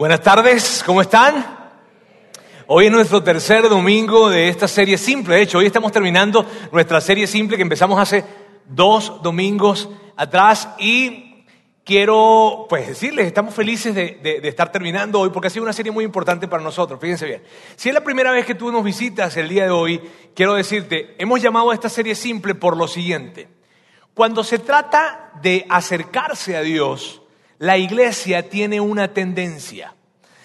Buenas tardes, ¿cómo están? Hoy es nuestro tercer domingo de esta serie simple. De hecho, hoy estamos terminando nuestra serie simple que empezamos hace dos domingos atrás y quiero pues decirles, estamos felices de, de, estar terminando hoy porque ha sido una serie muy importante para nosotros. Fíjense bien, si es la primera vez que tú nos visitas el día de hoy, quiero decirte, hemos llamado a esta serie simple por lo siguiente. Cuando se trata de acercarse a Dios, la iglesia tiene una tendencia.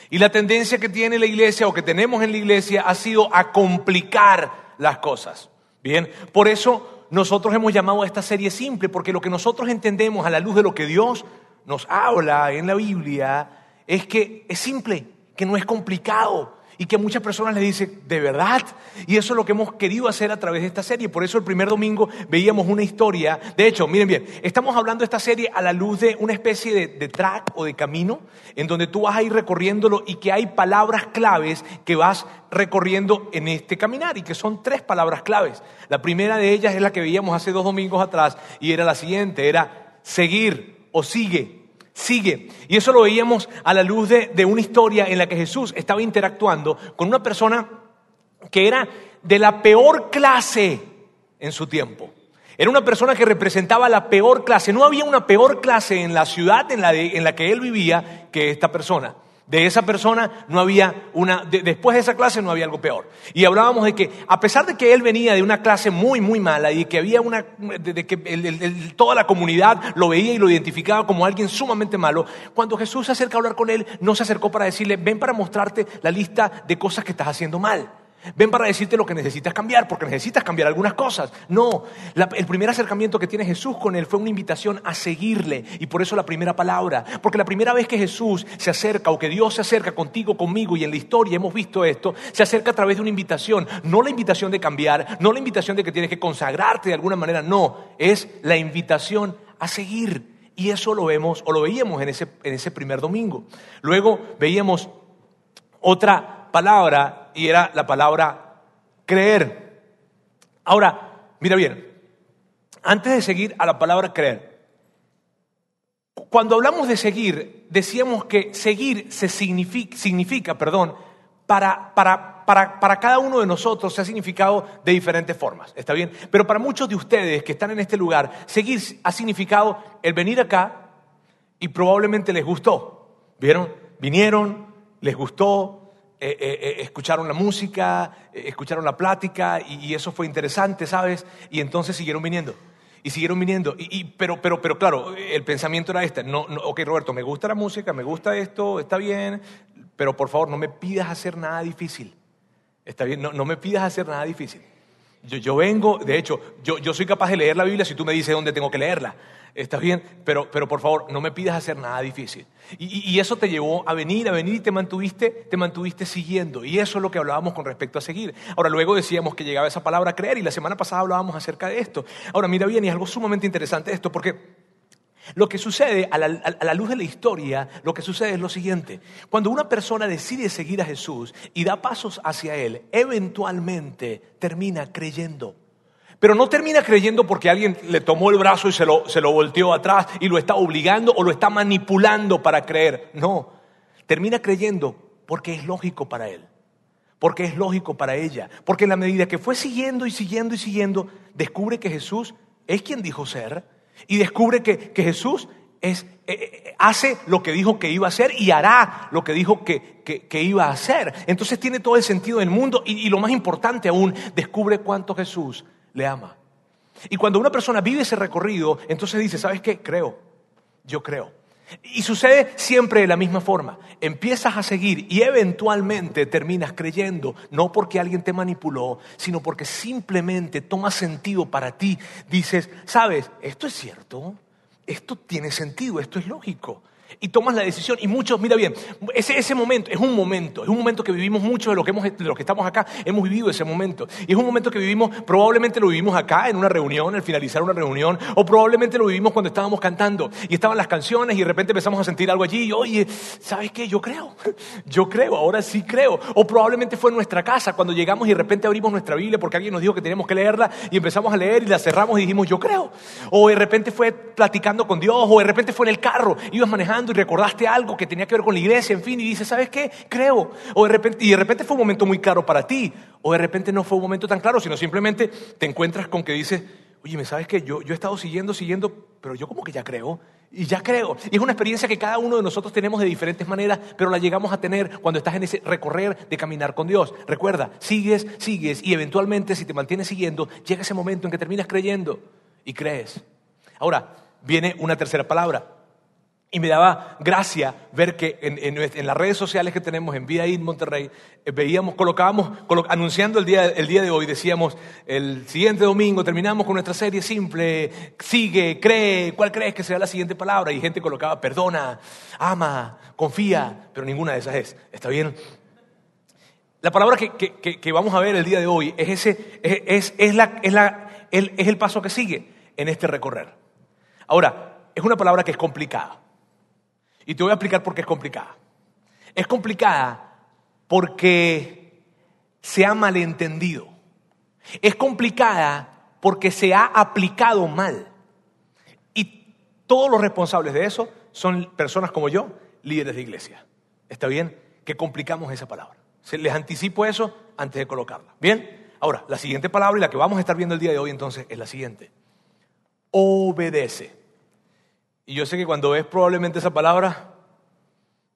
Y la tendencia que tiene la iglesia o que tenemos en la iglesia ha sido a complicar las cosas. Bien, por eso nosotros hemos llamado a esta serie simple, porque lo que nosotros entendemos a la luz de lo que Dios nos habla en la Biblia es que es simple, que no es complicado, y que muchas personas les dice, ¿de verdad? Y eso es lo que hemos querido hacer a través de esta serie. Por eso el primer domingo veíamos una historia. De hecho, miren bien, estamos hablando de esta serie a la luz de una especie de, de track o de camino en donde tú vas a ir recorriéndolo y que hay palabras claves que vas recorriendo en este caminar y que son tres palabras claves. La primera de ellas es la que veíamos hace dos domingos atrás y era la siguiente, era seguir o sigue sigue. Y eso lo veíamos a la luz de, una historia en la que Jesús estaba interactuando con una persona que era de la peor clase en su tiempo. Era una persona que representaba la peor clase. No había una peor clase en la ciudad en la, en la que él vivía que esta persona. De esa persona no había una, después de esa clase no había algo peor. Y hablábamos de que a pesar de que él venía de una clase muy, muy mala y que había una, de, que toda la comunidad lo veía y lo identificaba como alguien sumamente malo, cuando Jesús se acerca a hablar con él, no se acercó para decirle, ven para mostrarte la lista de cosas que estás haciendo mal. Ven para decirte lo que necesitas cambiar, porque necesitas cambiar algunas cosas. No, el primer acercamiento que tiene Jesús con él fue una invitación a seguirle, y por eso la primera palabra. Porque la primera vez que Jesús se acerca, o que Dios se acerca contigo, conmigo, y en la historia hemos visto esto, se acerca a través de una invitación. No la invitación de cambiar, no la invitación de que tienes que consagrarte de alguna manera, no, es la invitación a seguir. Y eso lo vemos, o lo veíamos en ese, en ese primer domingo. Luego veíamos otra palabra y era la palabra creer. Ahora, mira bien, antes de seguir a la palabra creer, cuando hablamos de seguir, decíamos que seguir se significa, perdón, para, para, para, para, cada uno de nosotros se ha significado de diferentes formas, ¿está bien? Pero para muchos de ustedes que están en este lugar, seguir ha significado el venir acá y probablemente les gustó. ¿Vieron? Vinieron, les gustó, eh, eh, eh, escucharon la música, escucharon la plática y, eso fue interesante, ¿sabes? Y entonces siguieron viniendo. Y siguieron viniendo. Y, pero, pero, claro, el pensamiento era este. No, no, ok, Roberto, me gusta la música, me gusta esto, está bien, pero por favor no me pidas hacer nada difícil. Está bien, no, me pidas hacer nada difícil. Yo, vengo, de hecho, yo soy capaz de leer la Biblia si tú me dices dónde tengo que leerla. Está bien, pero, pero por favor, no me pidas hacer nada difícil. Y, y, eso te llevó a venir, a venir y te mantuviste, te mantuviste siguiendo. Y eso es lo que hablábamos con respecto a seguir. Ahora, luego decíamos que llegaba esa palabra creer y la semana pasada hablábamos acerca de esto. Ahora, mira bien, y es algo sumamente interesante esto, porque lo que sucede a la, a la, luz de la historia, lo que sucede es lo siguiente. Cuando una persona decide seguir a Jesús y da pasos hacia Él, eventualmente termina creyendo. Pero no termina creyendo porque alguien le tomó el brazo y se lo, se lo volteó atrás y lo está obligando o lo está manipulando para creer. No, termina creyendo porque es lógico para él, porque es lógico para ella, porque en la medida que fue siguiendo y siguiendo y siguiendo, descubre que Jesús es quien dijo ser y descubre que, que Jesús es, eh, eh, hace lo que dijo que iba a hacer y hará lo que dijo que, que, iba a hacer. Entonces tiene todo el sentido del mundo y, y lo más importante aún, descubre cuánto Jesús le ama. Y cuando una persona vive ese recorrido, entonces dice, ¿sabes qué? Creo, yo creo. Y sucede siempre de la misma forma. Empiezas a seguir y eventualmente terminas creyendo, no porque alguien te manipuló, sino porque simplemente toma sentido para ti. Dices, ¿sabes? Esto es cierto, esto tiene sentido, esto es lógico y tomas la decisión. Y muchos, mira bien, ese, ese momento es un momento, es un momento que vivimos mucho de lo que, de los que estamos acá, hemos vivido ese momento. Y es un momento que vivimos, probablemente lo vivimos acá en una reunión, al finalizar una reunión, o probablemente lo vivimos cuando estábamos cantando y estaban las canciones y de repente empezamos a sentir algo allí y oye, ¿sabes qué? Yo creo, yo creo, ahora sí creo. O probablemente fue en nuestra casa cuando llegamos y de repente abrimos nuestra Biblia porque alguien nos dijo que teníamos que leerla y empezamos a leer y la cerramos y dijimos, yo creo. O de repente fue platicando con Dios, o de repente fue en el carro, ibas manejando y recordaste algo que tenía que ver con la iglesia, en fin, y dices, ¿sabes qué? Creo. O de repente, y de repente fue un momento muy claro para ti, o de repente no fue un momento tan claro, sino simplemente te encuentras con que dices, oye, ¿me sabes qué? Yo, yo he estado siguiendo, siguiendo, pero yo como que ya creo. Y ya creo. Y es una experiencia que cada uno de nosotros tenemos de diferentes maneras, pero la llegamos a tener cuando estás en ese recorrer de caminar con Dios. Recuerda, sigues, sigues y eventualmente si te mantienes siguiendo, llega ese momento en que terminas creyendo y crees. Ahora, viene una tercera palabra. Y me daba gracia ver que en, las redes sociales que tenemos en Vida In Monterrey, eh, veíamos, colocábamos, anunciando el día, el día de hoy, decíamos, el siguiente domingo terminamos con nuestra serie simple, sigue, cree, ¿cuál crees que será la siguiente palabra? Y gente colocaba, perdona, ama, confía, pero ninguna de esas es. ¿Está bien? La palabra que, vamos a ver el día de hoy es, ese, es, es, la, es, la, es el paso que sigue en este recorrer. Ahora, es una palabra que es complicada. Y te voy a explicar por qué es complicada. Es complicada porque se ha malentendido. Es complicada porque se ha aplicado mal. Y todos los responsables de eso son personas como yo, líderes de iglesia. ¿Está bien? Que complicamos esa palabra. Les anticipo eso antes de colocarla. ¿Bien? Ahora, la siguiente palabra y la que vamos a estar viendo el día de hoy entonces es la siguiente. Obedece. Y yo sé que cuando ves probablemente esa palabra,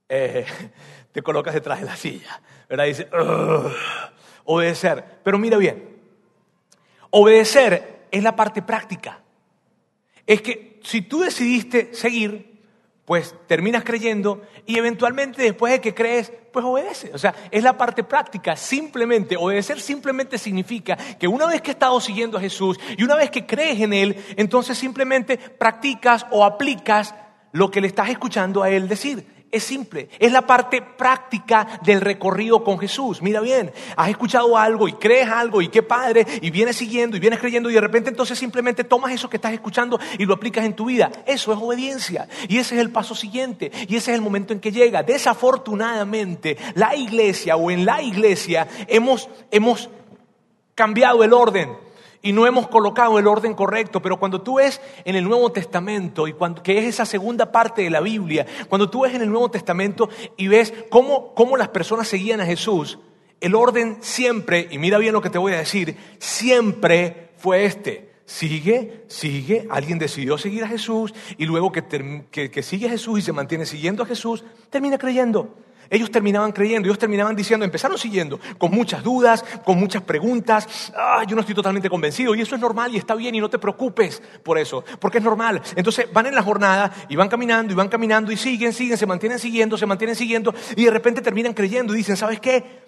eh, te colocas detrás de la silla, ¿verdad? Y dices, obedecer. Pero mira bien, obedecer es la parte práctica. Es que si tú decidiste seguir, pues terminas creyendo y eventualmente después de que crees, pues obedece. O sea, es la parte práctica. Simplemente, obedecer simplemente significa que una vez que has estado siguiendo a Jesús y una vez que crees en Él, entonces simplemente practicas o aplicas lo que le estás escuchando a Él decir. Es simple, es la parte práctica del recorrido con Jesús. Mira bien, has escuchado algo y crees algo y qué padre, y vienes siguiendo y vienes creyendo y de repente entonces simplemente tomas eso que estás escuchando y lo aplicas en tu vida. Eso es obediencia y ese es el paso siguiente y ese es el momento en que llega. Desafortunadamente, la iglesia o en la iglesia hemos, hemos cambiado el orden y no hemos colocado el orden correcto, pero cuando tú ves en el Nuevo Testamento, y cuando, que es esa segunda parte de la Biblia, cuando tú ves en el Nuevo Testamento y ves cómo, cómo las personas seguían a Jesús, el orden siempre, y mira bien lo que te voy a decir, siempre fue este. Sigue, sigue, alguien decidió seguir a Jesús y luego que, que, que sigue a Jesús y se mantiene siguiendo a Jesús, termina creyendo. Ellos terminaban creyendo, ellos terminaban diciendo, empezaron siguiendo, con muchas dudas, con muchas preguntas. Ah, yo no estoy totalmente convencido. Y eso es normal y está bien y no te preocupes por eso, porque es normal. Entonces van en la jornada y van caminando y van caminando y siguen, siguen, se mantienen siguiendo, se mantienen siguiendo y de repente terminan creyendo y dicen, ¿sabes qué?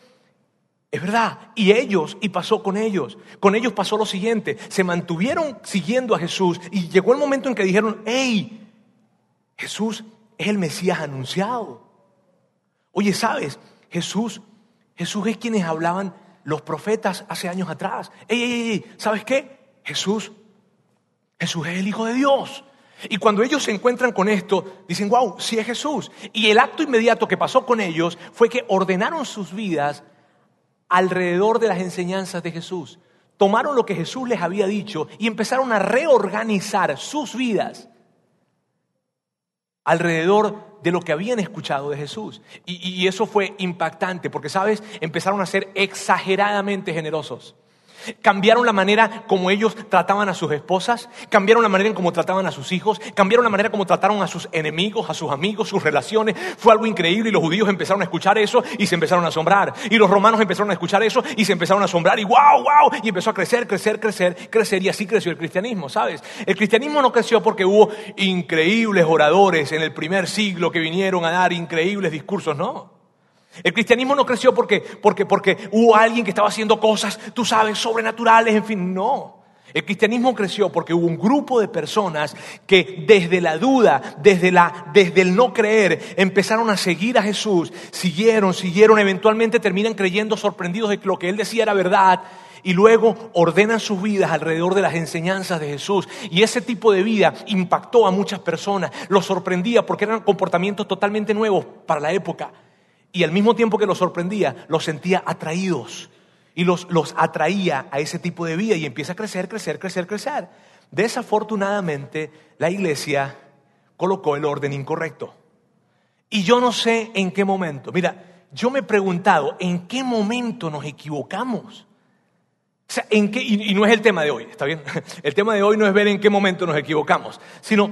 Es verdad. Y ellos, y pasó con ellos. Con ellos pasó lo siguiente. Se mantuvieron siguiendo a Jesús y llegó el momento en que dijeron, hey, Jesús es el Mesías anunciado. Oye, ¿sabes? Jesús, Jesús es quienes hablaban los profetas hace años atrás. Ey, ey, ey, ¿sabes qué? Jesús, Jesús es el Hijo de Dios. Y cuando ellos se encuentran con esto, dicen, wow, sí es Jesús. Y el acto inmediato que pasó con ellos fue que ordenaron sus vidas alrededor de las enseñanzas de Jesús. Tomaron lo que Jesús les había dicho y empezaron a reorganizar sus vidas alrededor de lo que habían escuchado de Jesús. Y, eso fue impactante porque, ¿sabes? Empezaron a ser exageradamente generosos. Cambiaron la manera como ellos trataban a sus esposas, cambiaron la manera en cómo trataban a sus hijos, cambiaron la manera como trataron a sus enemigos, a sus amigos, sus relaciones. Fue algo increíble y los judíos empezaron a escuchar eso y se empezaron a asombrar. Y los romanos empezaron a escuchar eso y se empezaron a asombrar y wow, wow. Y empezó a crecer, crecer, crecer, crecer y así creció el cristianismo, ¿sabes? El cristianismo no creció porque hubo increíbles oradores en el primer siglo que vinieron a dar increíbles discursos, no. El cristianismo no creció porque, porque, porque hubo alguien que estaba haciendo cosas, tú sabes, sobrenaturales, en fin, no. El cristianismo creció porque hubo un grupo de personas que desde la duda, desde, la, desde el no creer, empezaron a seguir a Jesús, siguieron, siguieron, eventualmente terminan creyendo sorprendidos de que lo que él decía era verdad y luego ordenan sus vidas alrededor de las enseñanzas de Jesús. Y ese tipo de vida impactó a muchas personas, los sorprendía porque eran comportamientos totalmente nuevos para la época. Y al mismo tiempo que los sorprendía, los sentía atraídos y los, los atraía a ese tipo de vida y empieza a crecer, crecer, crecer, crecer. Desafortunadamente, la iglesia colocó el orden incorrecto. Y yo no sé en qué momento. Mira, yo me he preguntado en qué momento nos equivocamos. O sea, ¿en qué? Y, no es el tema de hoy, ¿está bien? El tema de hoy no es ver en qué momento nos equivocamos, sino,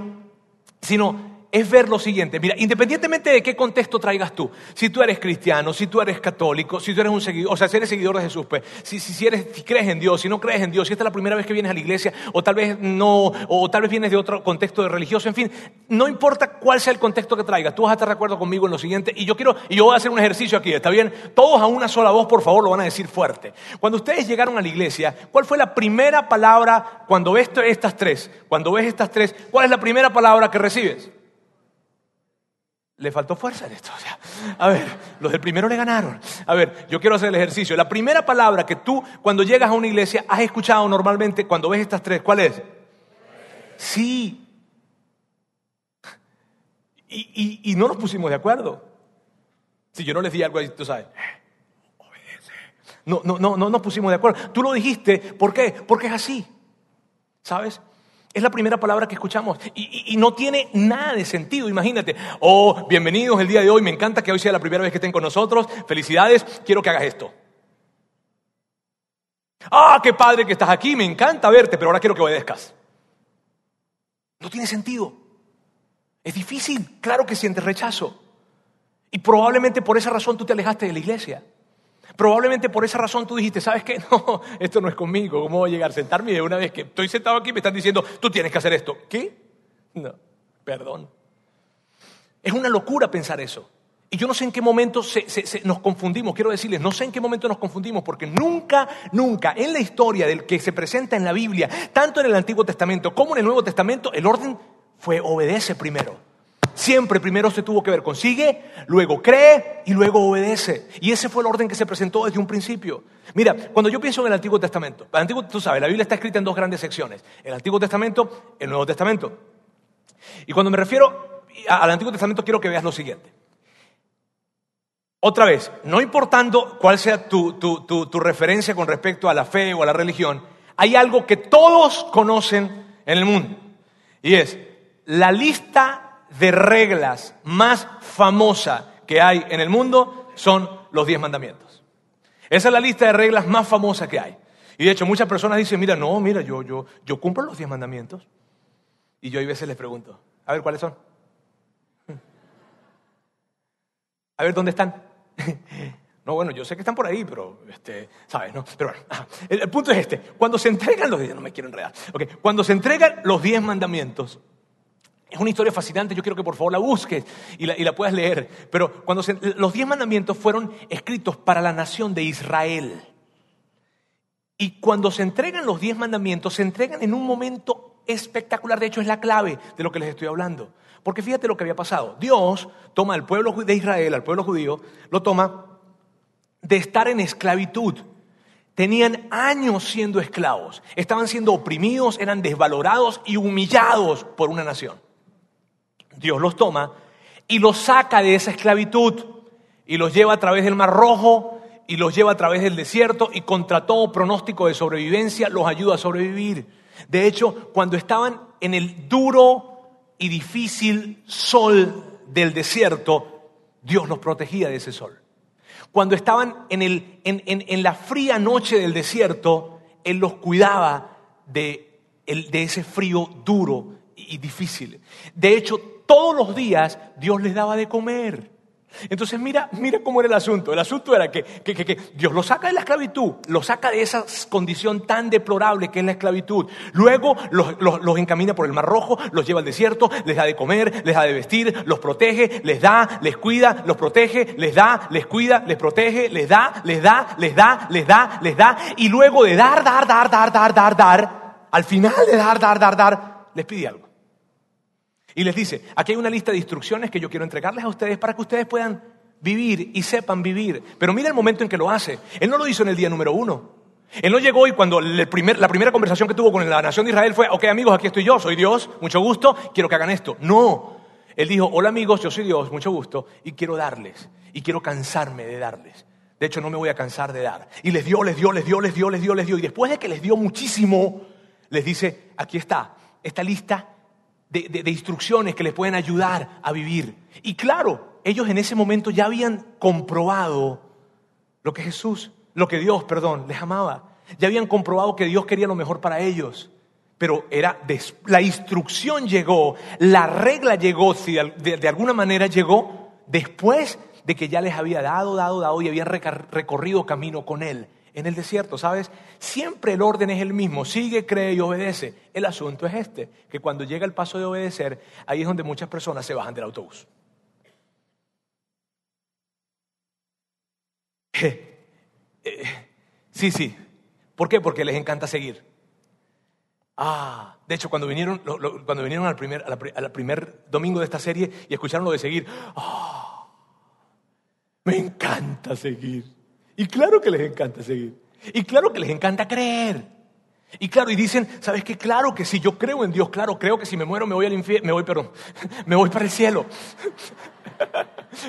sino es ver lo siguiente. Mira, independientemente de qué contexto traigas tú, si tú eres cristiano, si tú eres católico, si tú eres un seguidor, o sea, si eres seguidor de Jesús, pues, si, si, eres, si crees en Dios, si no crees en Dios, si esta es la primera vez que vienes a la iglesia, o tal vez no, o tal vez vienes de otro contexto de religioso, en fin, no importa cuál sea el contexto que traigas, tú vas a estar de acuerdo conmigo en lo siguiente, y yo quiero, y yo voy a hacer un ejercicio aquí, ¿está bien? Todos a una sola voz, por favor, lo van a decir fuerte. Cuando ustedes llegaron a la iglesia, ¿cuál fue la primera palabra cuando ves estas tres? Cuando ves estas tres, ¿cuál es la primera palabra que recibes? Le faltó fuerza en esto. O a ver, los del primero le ganaron. A ver, yo quiero hacer el ejercicio. La primera palabra que tú, cuando llegas a una iglesia, has escuchado normalmente cuando ves estas tres, ¿cuál es? Sí. Y, y, y no nos pusimos de acuerdo. Si yo no les di algo, tú sabes. No, no, no, no nos pusimos de acuerdo. Tú lo dijiste, ¿por qué? Porque es así. ¿Sabes? Es la primera palabra que escuchamos y, no tiene nada de sentido. Imagínate, oh, bienvenidos el día de hoy, me encanta que hoy sea la primera vez que estén con nosotros, felicidades, quiero que hagas esto. Ah, qué padre que estás aquí, me encanta verte, pero ahora quiero que obedezcas. No tiene sentido. Es difícil, claro que sientes rechazo. Y probablemente por esa razón tú te alejaste de la iglesia. Probablemente por esa razón tú dijiste, ¿sabes qué? No, esto no es conmigo. ¿Cómo voy a llegar a sentarme y de una vez que estoy sentado aquí me están diciendo, tú tienes que hacer esto? ¿Qué? No, perdón. Es una locura pensar eso. Y yo no sé en qué momento nos confundimos, quiero decirles, no sé en qué momento nos confundimos, porque nunca, nunca en la historia del que se presenta en la Biblia, tanto en el Antiguo Testamento como en el Nuevo Testamento, el orden fue obedece primero. Siempre primero se tuvo que ver con sigue, luego cree y luego obedece. Y ese fue el orden que se presentó desde un principio. Mira, cuando yo pienso en el Antiguo Testamento, el Antiguo, tú sabes, la Biblia está escrita en dos grandes secciones, el Antiguo Testamento, el Nuevo Testamento. Y cuando me refiero al Antiguo Testamento quiero que veas lo siguiente. Otra vez, no importando cuál sea tu, tu referencia con respecto a la fe o a la religión, hay algo que todos conocen en el mundo. Y es la lista de reglas más famosa que hay en el mundo son los diez mandamientos. Esa es la lista de reglas más famosa que hay. Y de hecho muchas personas dicen, mira, no, mira, yo, yo, yo cumplo los diez mandamientos. Y yo a veces les pregunto, a ver, ¿cuáles son? A ver, ¿dónde están? No, bueno, yo sé que están por ahí, pero, este, ¿sabes? No? Pero bueno, el, punto es este. Cuando se entregan los no me quiero enredar. Cuando se entregan los diez mandamientos, es una historia fascinante, yo quiero que por favor la busques y la, puedas leer. Pero cuando los diez mandamientos fueron escritos para la nación de Israel. Y cuando se entregan los diez mandamientos, se entregan en un momento espectacular. De hecho, es la clave de lo que les estoy hablando. Porque fíjate lo que había pasado. Dios toma al pueblo de Israel, al pueblo judío, lo toma de estar en esclavitud. Tenían años siendo esclavos, estaban siendo oprimidos, eran desvalorados y humillados por una nación. Dios los toma y los saca de esa esclavitud y los lleva a través del Mar Rojo y los lleva a través del desierto y contra todo pronóstico de sobrevivencia los ayuda a sobrevivir. De hecho, cuando estaban en el duro y difícil sol del desierto, Dios los protegía de ese sol. Cuando estaban en, el, en, en, la fría noche del desierto, Él los cuidaba de, de ese frío duro y difícil. De hecho, todos los días Dios les daba de comer. Entonces mira, mira cómo era el asunto. El asunto era que, Dios los saca de la esclavitud, los saca de esa condición tan deplorable que es la esclavitud. Luego los, encamina por el Mar Rojo, los lleva al desierto, les da de comer, les da de vestir, los protege, les da, les cuida, los protege, les da, les cuida, les protege, les da, les da, les da, les da, les da. Y luego de dar, dar, dar, dar, dar, dar, dar, al final de dar, dar, dar, dar, les pide algo. Y les dice, aquí hay una lista de instrucciones que yo quiero entregarles a ustedes para que ustedes puedan vivir y sepan vivir. Pero mira el momento en que lo hace. Él no lo hizo en el día número uno. Él no llegó y cuando la primera conversación que tuvo con la nación de Israel fue, ok amigos, aquí estoy yo, soy Dios, mucho gusto, quiero que hagan esto. No, él dijo, hola amigos, yo soy Dios, mucho gusto, y quiero darles, y quiero cansarme de darles. De hecho, no me voy a cansar de dar. Y les dio, les dio, les dio, les dio, les dio, les dio. Y después de que les dio muchísimo, les dice, aquí está, esta lista de, instrucciones que les pueden ayudar a vivir. Y claro, ellos en ese momento ya habían comprobado lo que Jesús, lo que Dios, perdón, les amaba. Ya habían comprobado que Dios quería lo mejor para ellos. Pero era la instrucción llegó, la regla llegó, si de, alguna manera llegó después de que ya les había dado, dado, dado y habían recorrido camino con Él en el desierto, ¿sabes? Siempre el orden es el mismo, sigue, cree y obedece. El asunto es este, que cuando llega el paso de obedecer, ahí es donde muchas personas se bajan del autobús. Eh, sí, sí. ¿Por qué? Porque les encanta seguir. Ah, de hecho, cuando vinieron, cuando vinieron al primer, domingo de esta serie y escucharon lo de seguir, ah, me encanta seguir. Y claro que les encanta seguir. Y claro que les encanta creer. Y claro, y dicen, ¿sabes qué? Claro que si yo creo en Dios, claro, creo que si me muero me voy al infierno, me voy, perdón, me voy para el cielo.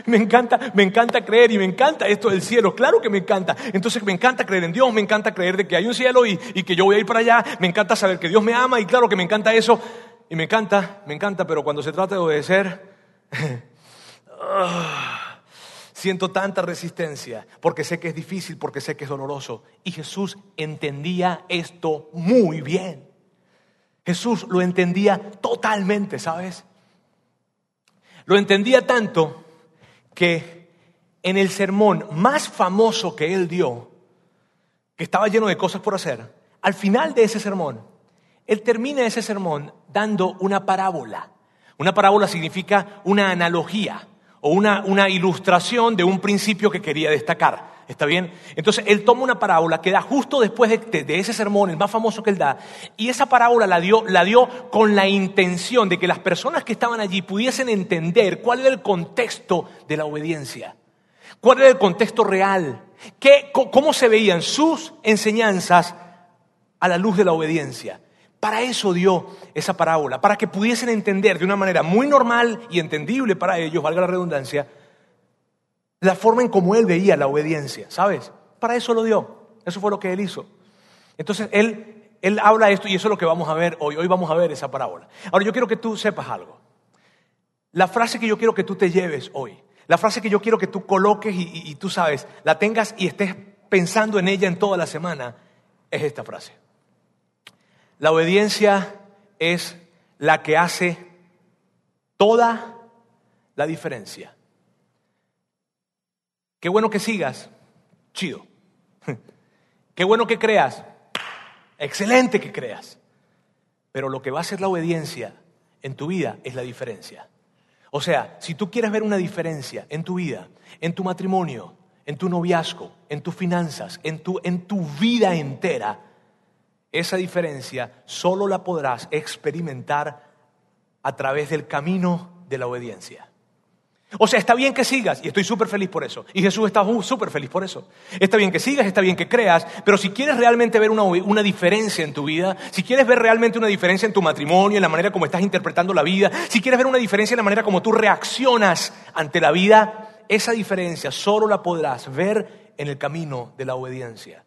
Me encanta, me encanta creer y me encanta esto del cielo, claro que me encanta. Entonces me encanta creer en Dios, me encanta creer de que hay un cielo y, y que yo voy a ir para allá, me encanta saber que Dios me ama y claro que me encanta eso. Y me encanta, me encanta, pero cuando se trata de obedecer, ah, siento tanta resistencia, porque sé que es difícil, porque sé que es doloroso. Y Jesús entendía esto muy bien. Jesús lo entendía totalmente, ¿sabes? Lo entendía tanto que en el sermón más famoso que él dio, que estaba lleno de cosas por hacer, al final de ese sermón, él termina ese sermón dando una parábola. Una parábola significa una analogía o una, una ilustración de un principio que quería destacar. ¿Está bien? Entonces él toma una parábola que da justo después de, ese sermón, el más famoso que él da, y esa parábola la dio, la dio con la intención de que las personas que estaban allí pudiesen entender cuál era el contexto de la obediencia, cuál era el contexto real, qué, cómo se veían sus enseñanzas a la luz de la obediencia. Para eso dio esa parábola, para que pudiesen entender de una manera muy normal y entendible para ellos, valga la redundancia, la forma en cómo él veía la obediencia, ¿sabes? Para eso lo dio. Eso fue lo que él hizo. Entonces, él, él habla esto y eso es lo que vamos a ver hoy. Hoy vamos a ver esa parábola. Ahora, yo quiero que tú sepas algo. La frase que yo quiero que tú te lleves hoy, la frase que yo quiero que tú coloques y, y tú sabes, la tengas y estés pensando en ella en toda la semana, es esta frase. La obediencia es la que hace toda la diferencia. Qué bueno que sigas, chido. Qué bueno que creas, excelente que creas. Pero lo que va a ser la obediencia en tu vida es la diferencia. O sea, si tú quieres ver una diferencia en tu vida, en tu matrimonio, en tu noviazgo, en tus finanzas, en tu, en tu vida entera, esa diferencia solo la podrás experimentar a través del camino de la obediencia. O sea, está bien que sigas y estoy súper feliz por eso. Y Jesús está súper feliz por eso. Está bien que sigas, está bien que creas, pero si quieres realmente ver una, una, diferencia en tu vida, si quieres ver realmente una diferencia en tu matrimonio, en la manera como estás interpretando la vida, si quieres ver una diferencia en la manera como tú reaccionas ante la vida, esa diferencia solo la podrás ver en el camino de la obediencia.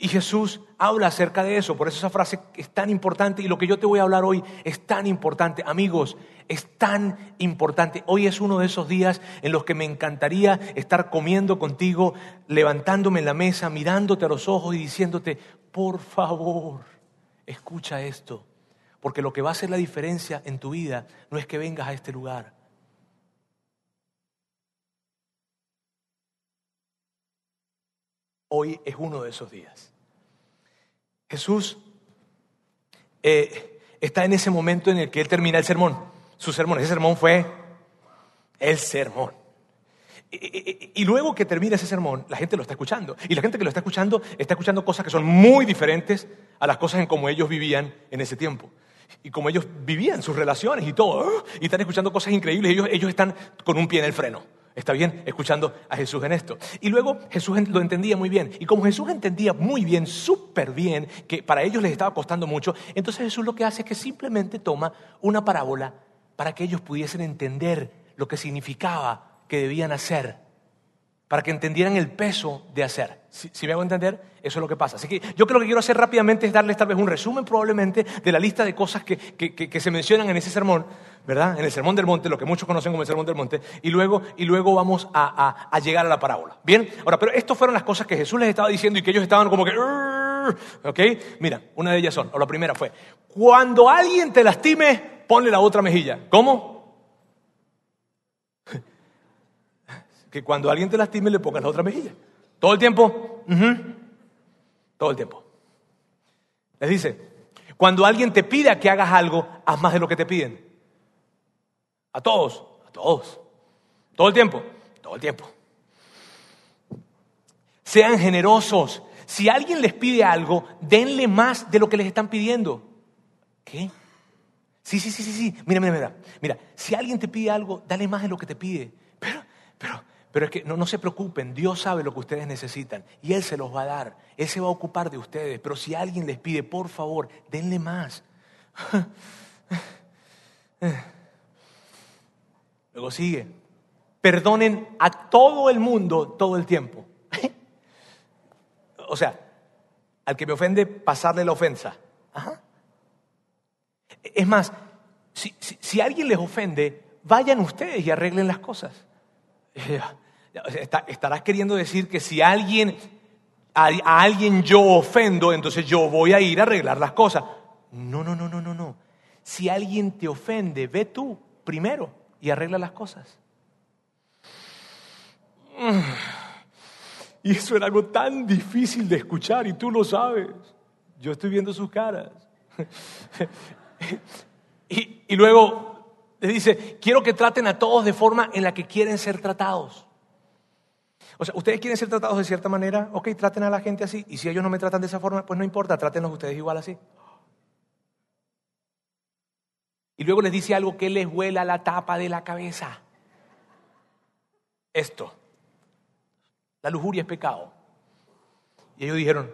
Y Jesús habla acerca de eso, por eso esa frase es tan importante y lo que yo te voy a hablar hoy es tan importante. Amigos, es tan importante. Hoy es uno de esos días en los que me encantaría estar comiendo contigo, levantándome en la mesa, mirándote a los ojos y diciéndote, por favor, escucha esto, porque lo que va a hacer la diferencia en tu vida no es que vengas a este lugar. Hoy es uno de esos días. Jesús eh, está en ese momento en el que él termina el sermón. Su sermón, ese sermón fue el sermón. Y, luego que termina ese sermón, la gente lo está escuchando. Y la gente que lo está escuchando está escuchando cosas que son muy diferentes a las cosas en como ellos vivían en ese tiempo. Y como ellos vivían sus relaciones y todo. Y están escuchando cosas increíbles. Ellos, ellos están con un pie en el freno. Está bien escuchando a Jesús en esto. Y luego Jesús lo entendía muy bien. Y como Jesús entendía muy bien, súper bien, que para ellos les estaba costando mucho, entonces Jesús lo que hace es que simplemente toma una parábola para que ellos pudiesen entender lo que significaba que debían hacer para que entendieran el peso de hacer. Si, me hago entender, eso es lo que pasa. Así que yo creo que quiero hacer rápidamente es darles tal vez un resumen probablemente de la lista de cosas que, que, se mencionan en ese sermón, ¿verdad? En el sermón del monte, lo que muchos conocen como el sermón del monte, y luego, y luego vamos a, a, llegar a la parábola. Bien, ahora, pero estas fueron las cosas que Jesús les estaba diciendo y que ellos estaban como que... ¿Ok? Mira, una de ellas son, o la primera fue, cuando alguien te lastime, ponle la otra mejilla. ¿Cómo? que cuando alguien te lastime le pongas la otra mejilla. Todo el tiempo. Todo el tiempo. Les dice, cuando alguien te pida que hagas algo, haz más de lo que te piden. A todos, a todos. Todo el tiempo, todo el tiempo. Sean generosos. Si alguien les pide algo, denle más de lo que les están pidiendo. ¿Qué? Sí, sí, sí, sí, sí. Mira, mira, mira. Mira, si alguien te pide algo, dale más de lo que te pide. Pero, es que no, no se preocupen, Dios sabe lo que ustedes necesitan y Él se los va a dar. Él se va a ocupar de ustedes. Pero si alguien les pide, por favor, denle más. Luego sigue. Perdonen a todo el mundo todo el tiempo. o sea, al que me ofende, pasarle la ofensa. Es más, si, si alguien les ofende, vayan ustedes y arreglen las cosas. Estarás queriendo decir que si alguien, a, alguien yo ofendo, entonces yo voy a ir a arreglar las cosas. No, no, no, no, no, no. Si alguien te ofende, ve tú primero y arregla las cosas. Y eso era algo tan difícil de escuchar y tú lo sabes. Yo estoy viendo sus caras. y, y luego le dice, quiero que traten a todos de forma en la que quieren ser tratados. O sea, ustedes quieren ser tratados de cierta manera, ok, traten a la gente así. Y si ellos no me tratan de esa forma, pues no importa, trátenlos ustedes igual así. Y luego les dice algo que les vuela la tapa de la cabeza. Esto. La lujuria es pecado. Y ellos dijeron,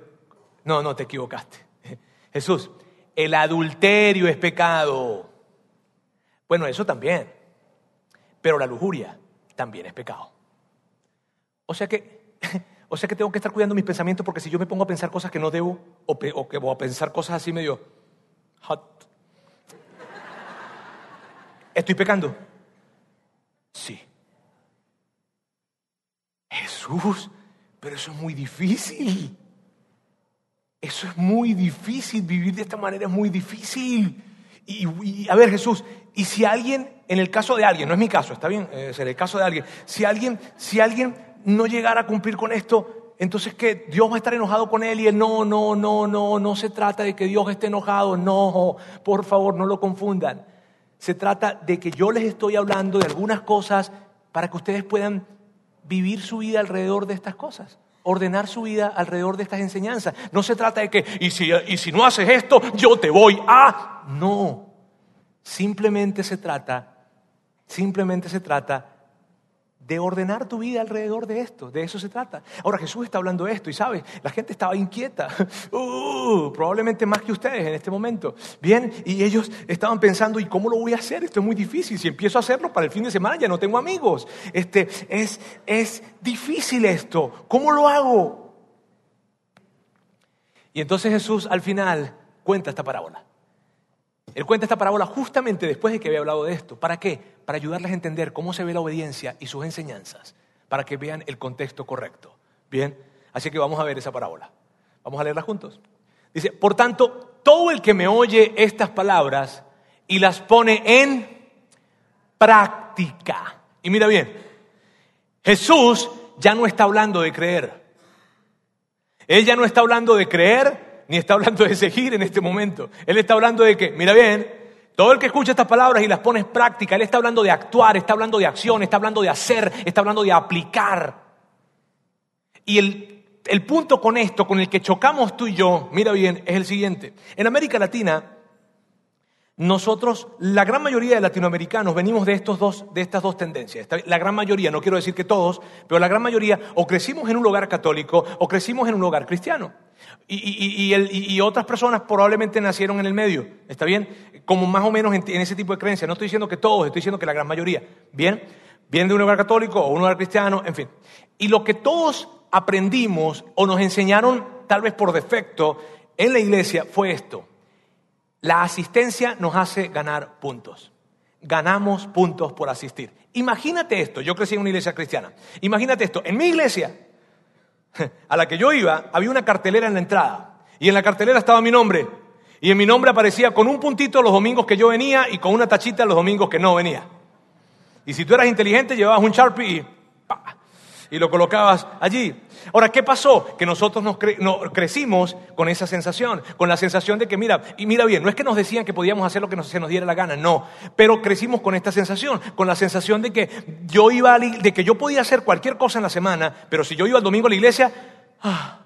no, no, te equivocaste. Jesús, el adulterio es pecado. Bueno, eso también. Pero la lujuria también es pecado. O sea que, o sea que tengo que estar cuidando mis pensamientos porque si yo me pongo a pensar cosas que no debo o, que voy a pensar cosas así medio hot, ¿estoy pecando? Sí. Jesús, pero eso es muy difícil. Eso es muy difícil, vivir de esta manera es muy difícil. Y, a ver, Jesús, y si alguien, en el caso de alguien, no es mi caso, está bien, es el caso de alguien, si alguien, si alguien no llegara a cumplir con esto, entonces que Dios va a estar enojado con él y él no, no, no, no, no se trata de que Dios esté enojado, no, por favor, no lo confundan. Se trata de que yo les estoy hablando de algunas cosas para que ustedes puedan vivir su vida alrededor de estas cosas ordenar su vida alrededor de estas enseñanzas. No se trata de que, y si, y si no haces esto, yo te voy a... No, simplemente se trata, simplemente se trata de ordenar tu vida alrededor de esto, de eso se trata. Ahora Jesús está hablando de esto y sabes, la gente estaba inquieta, uh, probablemente más que ustedes en este momento. Bien, y ellos estaban pensando, ¿y cómo lo voy a hacer? Esto es muy difícil, si empiezo a hacerlo para el fin de semana ya no tengo amigos. Este, es, es difícil esto, ¿cómo lo hago? Y entonces Jesús al final cuenta esta parábola. Él cuenta esta parábola justamente después de que había hablado de esto. ¿Para qué? Para ayudarles a entender cómo se ve la obediencia y sus enseñanzas, para que vean el contexto correcto. Bien, así que vamos a ver esa parábola. Vamos a leerla juntos. Dice, por tanto, todo el que me oye estas palabras y las pone en práctica. Y mira bien, Jesús ya no está hablando de creer. Él ya no está hablando de creer ni está hablando de seguir en este momento. Él está hablando de que, mira bien, todo el que escucha estas palabras y las pone en práctica, Él está hablando de actuar, está hablando de acción, está hablando de hacer, está hablando de aplicar. Y el, el punto con esto, con el que chocamos tú y yo, mira bien, es el siguiente. En América Latina, nosotros, la gran mayoría de latinoamericanos, venimos de, estos dos, de estas dos tendencias. La gran mayoría, no quiero decir que todos, pero la gran mayoría o crecimos en un hogar católico o crecimos en un hogar cristiano. Y, otras personas probablemente nacieron en el medio, ¿está bien? Como más o menos en, ese tipo de creencias. No estoy diciendo que todos, estoy diciendo que la gran mayoría. ¿Bien? Vienen de un hogar católico o un hogar cristiano, en fin. Y lo que todos aprendimos o nos enseñaron tal vez por defecto en la iglesia fue esto. La asistencia nos hace ganar puntos. Ganamos puntos por asistir. Imagínate esto, yo crecí en una iglesia cristiana. Imagínate esto, en mi iglesia, a la que yo iba, había una cartelera en la entrada. Y en la cartelera estaba mi nombre. Y en mi nombre aparecía con un puntito los domingos que yo venía y con una tachita los domingos que no venía. Y si tú eras inteligente, llevabas un Sharpie y, lo colocabas allí. Ahora, ¿qué pasó? Que nosotros nos, crecimos con esa sensación, con la sensación de que, mira, y mira bien, no es que nos decían que podíamos hacer lo que se nos diera la gana, no, pero crecimos con esta sensación, con la sensación de que yo iba, de que yo podía hacer cualquier cosa en la semana, pero si yo iba el domingo a la iglesia, ah,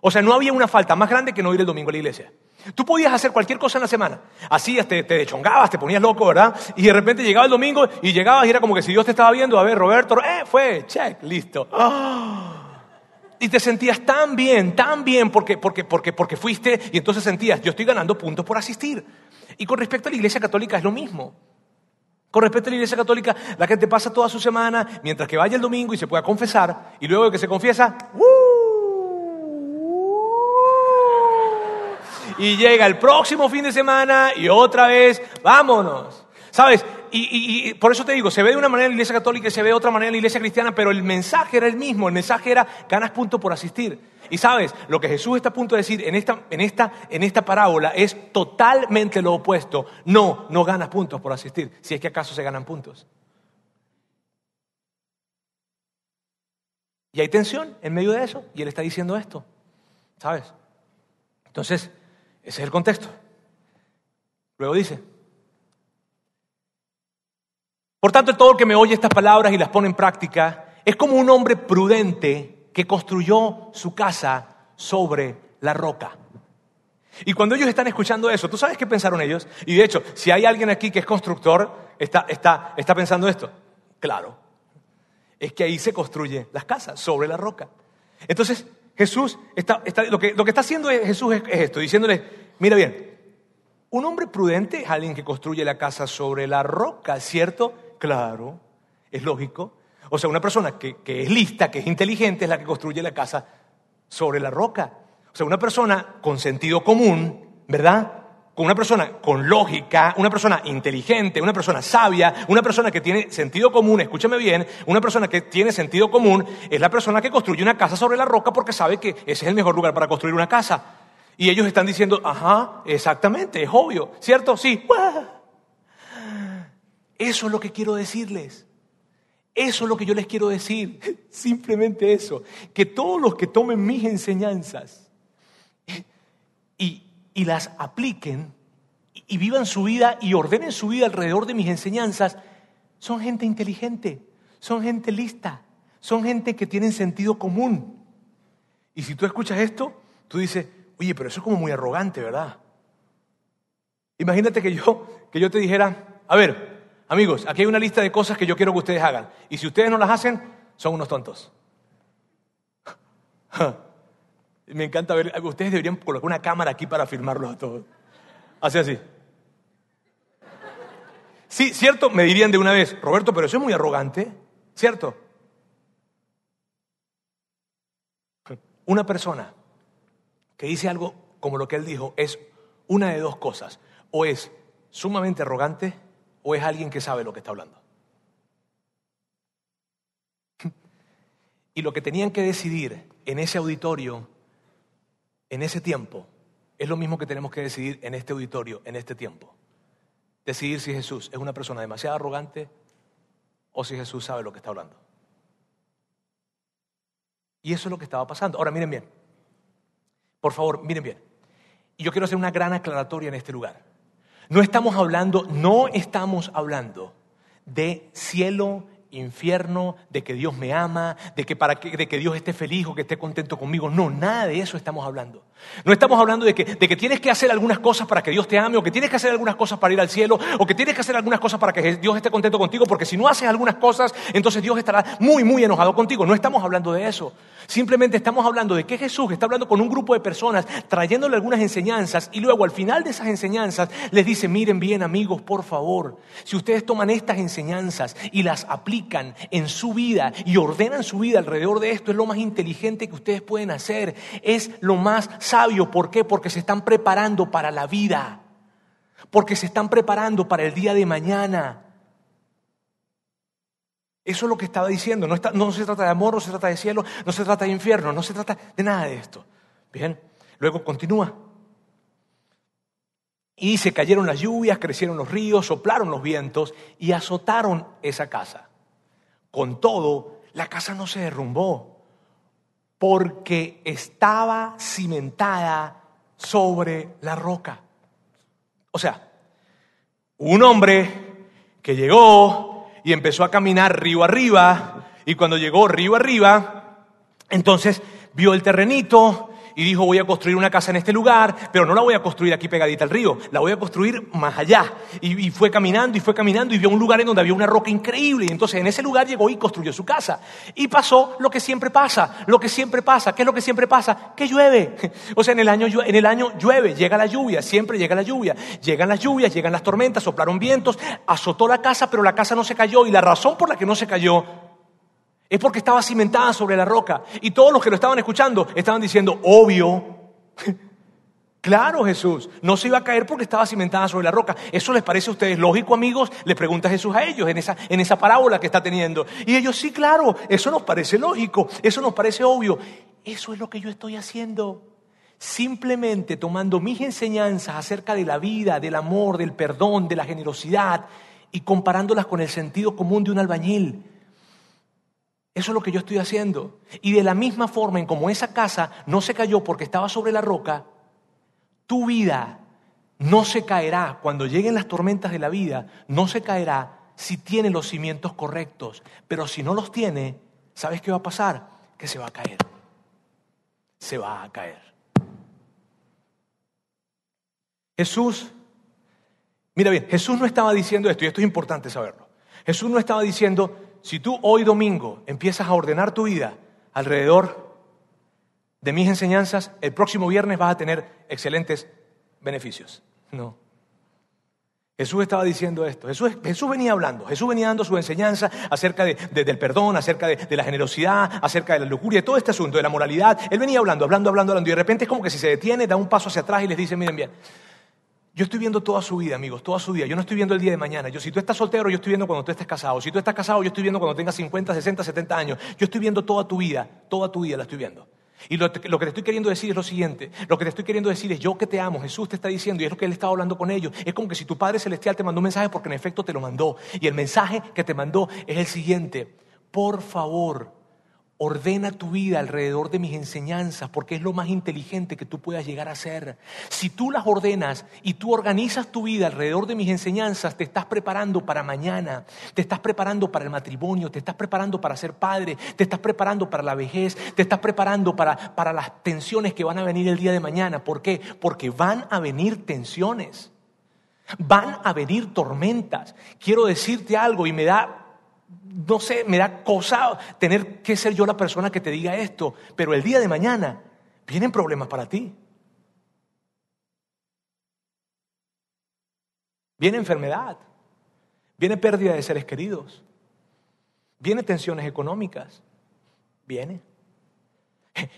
o sea, no había una falta más grande que no ir el domingo a la iglesia. Tú podías hacer cualquier cosa en la semana. Hacías, te, te chongabas, te ponías loco, ¿verdad? Y de repente llegaba el domingo y llegabas y era como que si Dios te estaba viendo, a ver, Roberto, eh, fue, check, listo. Y te sentías tan bien, tan bien porque, porque, porque, porque fuiste y entonces sentías, yo estoy ganando puntos por asistir. Y con respecto a la Iglesia Católica es lo mismo. Con respecto a la Iglesia Católica, la gente pasa toda su semana mientras que vaya el domingo y se pueda confesar y luego que se confiesa, ¡uh! Y llega el próximo fin de semana y otra vez, vámonos. ¿Sabes? Y, por eso te digo, se ve de una manera en la iglesia católica y se ve de otra manera en la iglesia cristiana, pero el mensaje era el mismo, el mensaje era ganas punto por asistir. Y sabes, lo que Jesús está a punto de decir en esta, en esta, en esta parábola es totalmente lo opuesto. No, no ganas puntos por asistir, si es que acaso se ganan puntos. Y hay tensión en medio de eso, y él está diciendo esto, ¿sabes? Entonces, ese es el contexto. Luego dice, por tanto, todo el que me oye estas palabras y las pone en práctica es como un hombre prudente que construyó su casa sobre la roca. Y cuando ellos están escuchando eso, ¿tú sabes qué pensaron ellos? Y de hecho, si hay alguien aquí que es constructor, está, está, está pensando esto. Claro, es que ahí se construyen las casas, sobre la roca. Entonces, Jesús, está, lo, que, lo, que, está haciendo Jesús es, esto, diciéndole, mira bien, un hombre prudente es alguien que construye la casa sobre la roca, ¿cierto? Claro, es lógico. O sea, una persona que, que es lista, que es inteligente, es la que construye la casa sobre la roca. O sea, una persona con sentido común, ¿verdad? Con una persona con lógica, una persona inteligente, una persona sabia, una persona que tiene sentido común, escúchame bien, una persona que tiene sentido común es la persona que construye una casa sobre la roca porque sabe que ese es el mejor lugar para construir una casa. Y ellos están diciendo, ajá, exactamente, es obvio, ¿cierto? Sí. Eso es lo que quiero decirles. Eso es lo que yo les quiero decir. Simplemente eso. Que todos los que tomen mis enseñanzas y las apliquen y vivan su vida y ordenen su vida alrededor de mis enseñanzas, son gente inteligente, son gente lista, son gente que tienen sentido común. Y si tú escuchas esto, tú dices, oye, pero eso es como muy arrogante, ¿verdad? Imagínate que yo, que yo te dijera, a ver, amigos, aquí hay una lista de cosas que yo quiero que ustedes hagan. Y si ustedes no las hacen, son unos tontos. Me encanta ver, ustedes deberían colocar una cámara aquí para filmarlos a todos. Así así. Sí, cierto, me dirían de una vez, Roberto, pero eso es muy arrogante, ¿cierto? Una persona que dice algo como lo que él dijo es una de dos cosas. O es sumamente arrogante o es alguien que sabe lo que está hablando. Y lo que tenían que decidir en ese auditorio en ese tiempo es lo mismo que tenemos que decidir en este auditorio, en este tiempo. Decidir si Jesús es una persona demasiado arrogante o si Jesús sabe lo que está hablando. Y eso es lo que estaba pasando. Ahora miren bien. Por favor, miren bien. Y yo quiero hacer una gran aclaratoria en este lugar. No estamos hablando, no estamos hablando de cielo infierno, de que Dios me ama, de que, para que, de que Dios esté feliz o que esté contento conmigo. No, nada de eso estamos hablando. No estamos hablando de que, de que tienes que hacer algunas cosas para que Dios te ame, o que tienes que hacer algunas cosas para ir al cielo, o que tienes que hacer algunas cosas para que Dios esté contento contigo, porque si no haces algunas cosas, entonces Dios estará muy, muy enojado contigo. No estamos hablando de eso. Simplemente estamos hablando de que Jesús está hablando con un grupo de personas, trayéndole algunas enseñanzas, y luego al final de esas enseñanzas les dice, miren bien amigos, por favor, si ustedes toman estas enseñanzas y las aplican, en su vida y ordenan su vida alrededor de esto, es lo más inteligente que ustedes pueden hacer. Es lo más ¿Por qué? Porque se están preparando para la vida. Porque se están preparando para el día de mañana. Eso es lo que estaba diciendo. No, no, se trata de amor, no se trata de cielo, no se trata de infierno, no se trata de nada de esto. Bien, luego continúa. Y se cayeron las lluvias, crecieron los ríos, soplaron los vientos y azotaron esa casa. Con todo, la casa no se derrumbó porque estaba cimentada sobre la roca. O sea, un hombre que llegó y empezó a caminar río arriba y cuando llegó río arriba, entonces vio el terrenito, y dijo voy a construir una casa en este lugar, pero no la voy a construir aquí pegadita al río, la voy a construir más allá. Y, fue caminando y fue caminando y vio un lugar en donde había una roca increíble y entonces en ese lugar llegó y construyó su casa. Y pasó lo que siempre pasa, lo que siempre pasa, ¿qué es lo que siempre pasa? Que llueve. O sea, en el año, en el año llueve, llega la lluvia, siempre llega la lluvia. Llegan las lluvias, llegan las tormentas, soplaron vientos, azotó la casa, pero la casa no se cayó y la razón por la que no se cayó es porque estaba cimentada sobre la roca. Y todos los que lo estaban escuchando estaban diciendo, obvio. Claro, Jesús, no se iba a caer porque estaba cimentada sobre la roca. ¿Eso les parece a ustedes lógico, amigos? Le pregunta Jesús a ellos en esa, en esa parábola que está teniendo. Y ellos, sí, claro, eso nos parece lógico, eso nos parece obvio. Eso es lo que yo estoy haciendo. Simplemente tomando mis enseñanzas acerca de la vida, del amor, del perdón, de la generosidad y comparándolas con el sentido común de un albañil. Eso es lo que yo estoy haciendo. Y de la misma forma en como esa casa no se cayó porque estaba sobre la roca, tu vida no se caerá cuando lleguen las tormentas de la vida, no se caerá si tiene los cimientos correctos. Pero si no los tiene, ¿sabes qué va a pasar? Que se va a caer. Se va a caer. Jesús, mira bien, Jesús no estaba diciendo esto, y esto es importante saberlo. Jesús no estaba diciendo, si tú hoy domingo empiezas a ordenar tu vida alrededor de mis enseñanzas, el próximo viernes vas a tener excelentes beneficios. No. Jesús estaba diciendo esto. Jesús, Jesús, venía hablando, Jesús venía dando su enseñanza acerca del perdón, acerca de, la generosidad, acerca de la locura, de todo este asunto, de la moralidad. Él venía hablando, hablando, hablando, hablando. Y de repente es como que si se detiene, da un paso hacia atrás y les dice, miren bien, yo estoy viendo toda su vida, amigos, toda su vida. Yo no estoy viendo el día de mañana. Yo, si tú estás soltero, yo estoy viendo cuando tú estés casado. Si tú estás casado, yo estoy viendo cuando tengas 50, 60, 70 años. Yo estoy viendo toda tu vida, toda tu vida la estoy viendo. Y lo, que te estoy queriendo decir es lo siguiente. Lo que te estoy queriendo decir es, yo que te amo, Jesús te está diciendo, y es lo que Él estaba hablando con ellos. Es como que si tu Padre Celestial te mandó un mensaje porque en efecto te lo mandó. Y el mensaje que te mandó es el siguiente. Por favor, Ordena tu vida alrededor de mis enseñanzas porque es lo más inteligente que tú puedas llegar a ser. Si tú las ordenas y tú organizas tu vida alrededor de mis enseñanzas, te estás preparando para mañana, te estás preparando para el matrimonio, te estás preparando para ser padre, te estás preparando para la vejez, te estás preparando para, para las tensiones que van a venir el día de mañana. ¿Por qué? Porque van a venir tensiones. Van a venir tormentas. Quiero decirte algo y me da no sé, me da cosa tener que ser yo la persona que te diga esto, pero el día de mañana vienen problemas para ti. Viene enfermedad, viene pérdida de seres queridos, viene tensiones económicas, viene.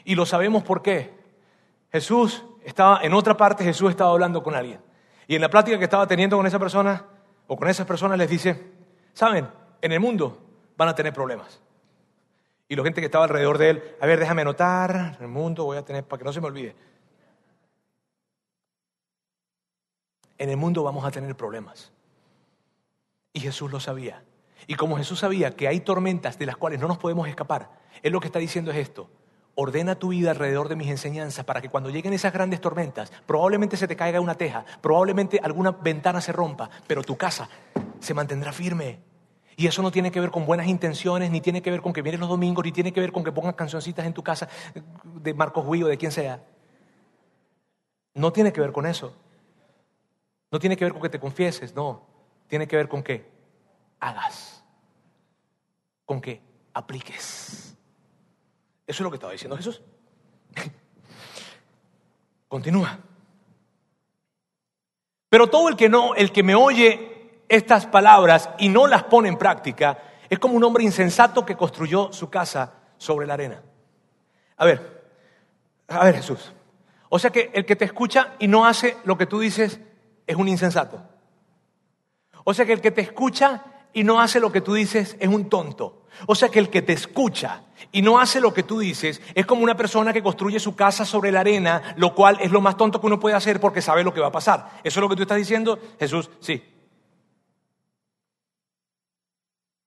Y lo sabemos por qué. Jesús estaba, en otra parte Jesús estaba hablando con alguien. Y en la plática que estaba teniendo con esa persona, o con esas personas les dice, ¿saben? En el mundo van a tener problemas. Y la gente que estaba alrededor de él, a ver, déjame anotar, en el mundo voy a tener, para que no se me olvide. En el mundo vamos a tener problemas. Y Jesús lo sabía. Y como Jesús sabía que hay tormentas de las cuales no nos podemos escapar, Él lo que está diciendo es esto. Ordena tu vida alrededor de mis enseñanzas para que cuando lleguen esas grandes tormentas, probablemente se te caiga una teja, probablemente alguna ventana se rompa, pero tu casa se mantendrá firme. Y eso no tiene que ver con buenas intenciones, ni tiene que ver con que vienes los domingos, ni tiene que ver con que pongas cancioncitas en tu casa de Marcos Huy o de quien sea. No tiene que ver con eso. No tiene que ver con que te confieses, no. Tiene que ver con que hagas. Con que apliques. Eso es lo que estaba diciendo Jesús. Continúa. Pero todo el que no, el que me oye estas palabras y no las pone en práctica es como un hombre insensato que construyó su casa sobre la arena. A ver, a ver Jesús. O sea que el que te escucha y no hace lo que tú dices es un insensato. O sea que el que te escucha y no hace lo que tú dices es un tonto. O sea que el que te escucha y no hace lo que tú dices es como una persona que construye su casa sobre la arena, lo cual es lo más tonto que uno puede hacer porque sabe lo que va a pasar. ¿Eso es lo que tú estás diciendo? Jesús, sí.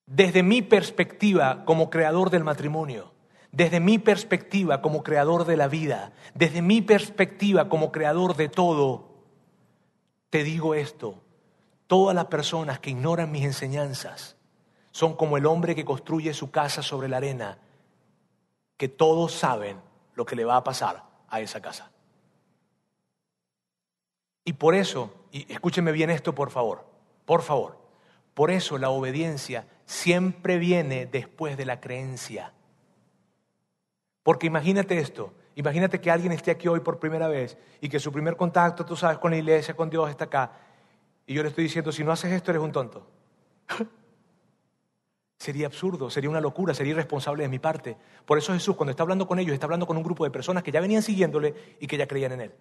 Desde mi perspectiva como creador del matrimonio, desde mi perspectiva como creador de la vida, desde mi perspectiva como creador de todo, te digo esto, todas las personas que ignoran mis enseñanzas, son como el hombre que construye su casa sobre la arena, que todos saben lo que le va a pasar a esa casa. Y por eso, y escúcheme bien esto por favor, por favor, por eso la obediencia siempre viene después de la creencia. Porque imagínate esto, imagínate que alguien esté aquí hoy por primera vez y que su primer contacto, tú sabes, con la iglesia, con Dios está acá. Y yo le estoy diciendo, si no haces esto eres un tonto. Sería absurdo, sería una locura, sería irresponsable de mi parte. Por eso Jesús, cuando está hablando con ellos, está hablando con un grupo de personas que ya venían siguiéndole y que ya creían en Él.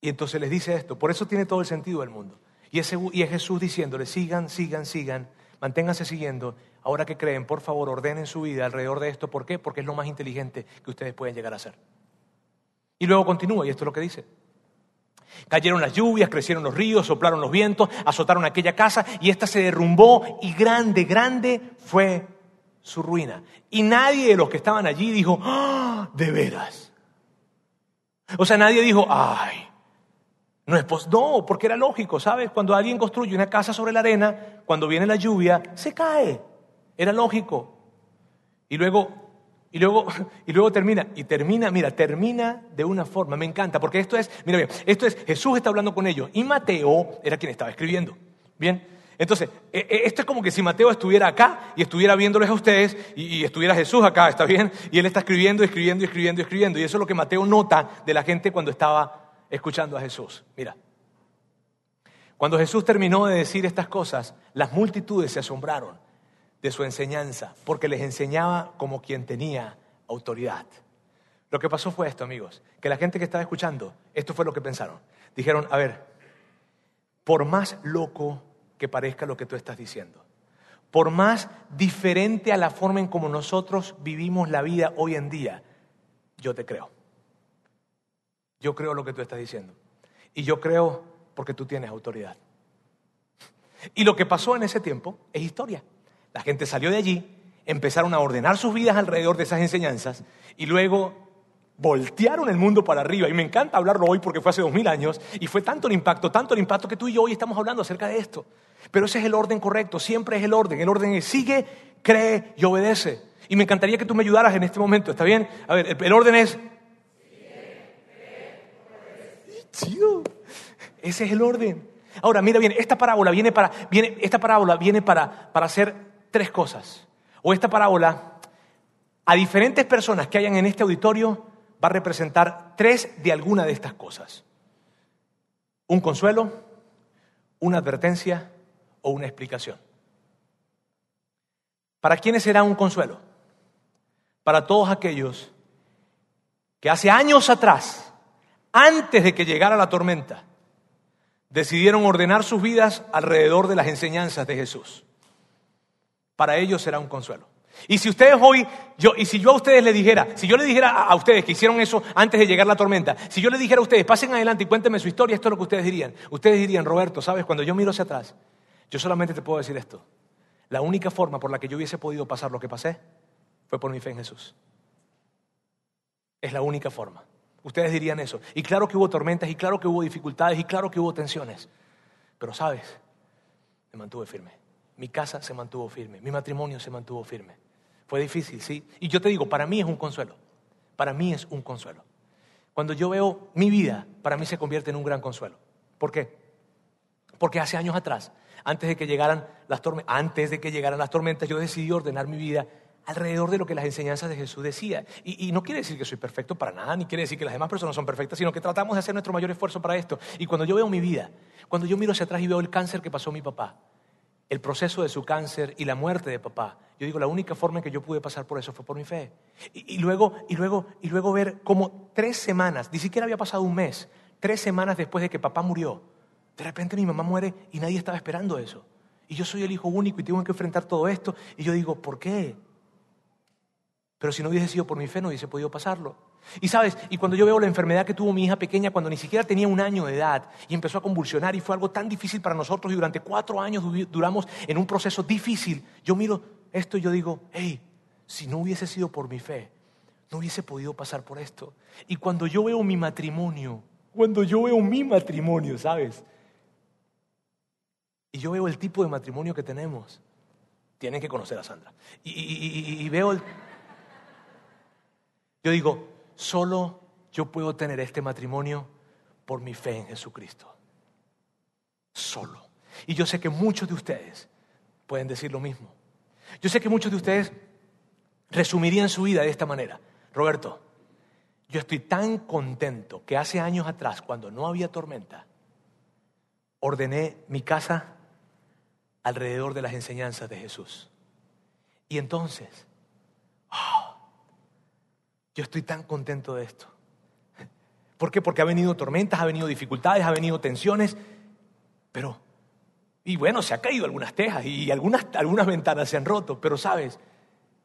Y entonces les dice esto, por eso tiene todo el sentido del mundo. Y es, Jesús diciéndole, sigan, sigan, sigan, manténganse siguiendo. Ahora que creen, por favor, ordenen su vida alrededor de esto. ¿Por qué? Porque es lo más inteligente que ustedes pueden llegar a hacer. Y luego continúa, y esto es lo que dice. Cayeron las lluvias, crecieron los ríos, soplaron los vientos, azotaron aquella casa y ésta se derrumbó y grande, grande fue su ruina. Y nadie de los que estaban allí dijo, ¡Ah, de veras. O sea, nadie dijo, ay, no es pos no, porque era lógico, ¿sabes? Cuando alguien construye una casa sobre la arena, cuando viene la lluvia, se cae. Era lógico. Y luego y luego, y luego termina, y termina, mira, termina de una forma, me encanta, porque esto es, mira bien, esto es, Jesús está hablando con ellos, y Mateo era quien estaba escribiendo. Bien, entonces, e, e, esto es como que si Mateo estuviera acá y estuviera viéndoles a ustedes y, y, estuviera Jesús acá, ¿está bien? Y él está escribiendo, escribiendo, escribiendo, escribiendo. Y eso es lo que Mateo nota de la gente cuando estaba escuchando a Jesús. Mira, cuando Jesús terminó de decir estas cosas, las multitudes se asombraron de su enseñanza, porque les enseñaba como quien tenía autoridad. Lo que pasó fue esto, amigos, que la gente que estaba escuchando, esto fue lo que pensaron. Dijeron, a ver, por más loco que parezca lo que tú estás diciendo, por más diferente a la forma en como nosotros vivimos la vida hoy en día, yo te creo. Yo creo lo que tú estás diciendo. Y yo creo porque tú tienes autoridad. Y lo que pasó en ese tiempo es historia. La gente salió de allí, empezaron a ordenar sus vidas alrededor de esas enseñanzas y luego voltearon el mundo para arriba. Y me encanta hablarlo hoy porque fue hace dos mil años y fue tanto el impacto, tanto el impacto que tú y yo hoy estamos hablando acerca de esto. Pero ese es el orden correcto, siempre es el orden. El orden es sigue, cree y obedece. Y me encantaría que tú me ayudaras en este momento, ¿está bien? A ver, el, orden es... ese es el orden. Ahora, mira bien, esta parábola viene para, viene, esta parábola viene para, para hacer tres cosas. O esta parábola, a diferentes personas que hayan en este auditorio, va a representar tres de alguna de estas cosas. Un consuelo, una advertencia o una explicación. ¿Para quiénes será un consuelo? Para todos aquellos que hace años atrás, antes de que llegara la tormenta, decidieron ordenar sus vidas alrededor de las enseñanzas de Jesús para ellos será un consuelo. Y si ustedes hoy, yo, y si yo a ustedes les dijera, si yo le dijera a, a, ustedes que hicieron eso antes de llegar la tormenta, si yo les dijera a ustedes, pasen adelante y cuéntenme su historia, esto es lo que ustedes dirían. Ustedes dirían, Roberto, ¿sabes? Cuando yo miro hacia atrás, yo solamente te puedo decir esto. La única forma por la que yo hubiese podido pasar lo que pasé fue por mi fe en Jesús. Es la única forma. Ustedes dirían eso. Y claro que hubo tormentas, y claro que hubo dificultades, y claro que hubo tensiones. Pero sabes, me mantuve firme. Mi casa se mantuvo firme, mi matrimonio se mantuvo firme. Fue difícil, sí. Y yo te digo, para mí es un consuelo. Para mí es un consuelo. Cuando yo veo mi vida, para mí se convierte en un gran consuelo. ¿Por qué? Porque hace años atrás, antes de que llegaran las tormentas, antes de que llegaran las tormentas, yo decidí ordenar mi vida alrededor de lo que las enseñanzas de Jesús decían. Y, y, no quiere decir que soy perfecto para nada, ni quiere decir que las demás personas son perfectas, sino que tratamos de hacer nuestro mayor esfuerzo para esto. Y cuando yo veo mi vida, cuando yo miro hacia atrás y veo el cáncer que pasó mi papá, el proceso de su cáncer y la muerte de papá. Yo digo, la única forma en que yo pude pasar por eso fue por mi fe. Y, luego, y, luego, y luego ver cómo tres semanas, ni siquiera había pasado un mes, tres semanas después de que papá murió, de repente mi mamá muere y nadie estaba esperando eso. Y yo soy el hijo único y tengo que enfrentar todo esto. Y yo digo, ¿por qué? Pero si no hubiese sido por mi fe, no hubiese podido pasarlo. Y sabes, y cuando yo veo la enfermedad que tuvo mi hija pequeña cuando ni siquiera tenía un año de edad y empezó a convulsionar y fue algo tan difícil para nosotros y durante cuatro años duramos en un proceso difícil, yo miro esto y yo digo, hey, si no hubiese sido por mi fe, no hubiese podido pasar por esto. Y cuando yo veo mi matrimonio, cuando yo veo mi matrimonio, ¿sabes? Y yo veo el tipo de matrimonio que tenemos, tienen que conocer a Sandra. Y, veo. Yo digo, solo yo puedo tener este matrimonio por mi fe en Jesucristo. Solo. Y yo sé que muchos de ustedes pueden decir lo mismo. Yo sé que muchos de ustedes resumirían su vida de esta manera. Roberto, yo estoy tan contento que hace años atrás, cuando no había tormenta, ordené mi casa alrededor de las enseñanzas de Jesús. Y entonces. Yo estoy tan contento de esto. ¿Por qué? Porque ha venido tormentas, ha venido dificultades, ha venido tensiones, pero, y bueno, se ha caído algunas tejas y algunas, algunas ventanas se han roto, pero sabes,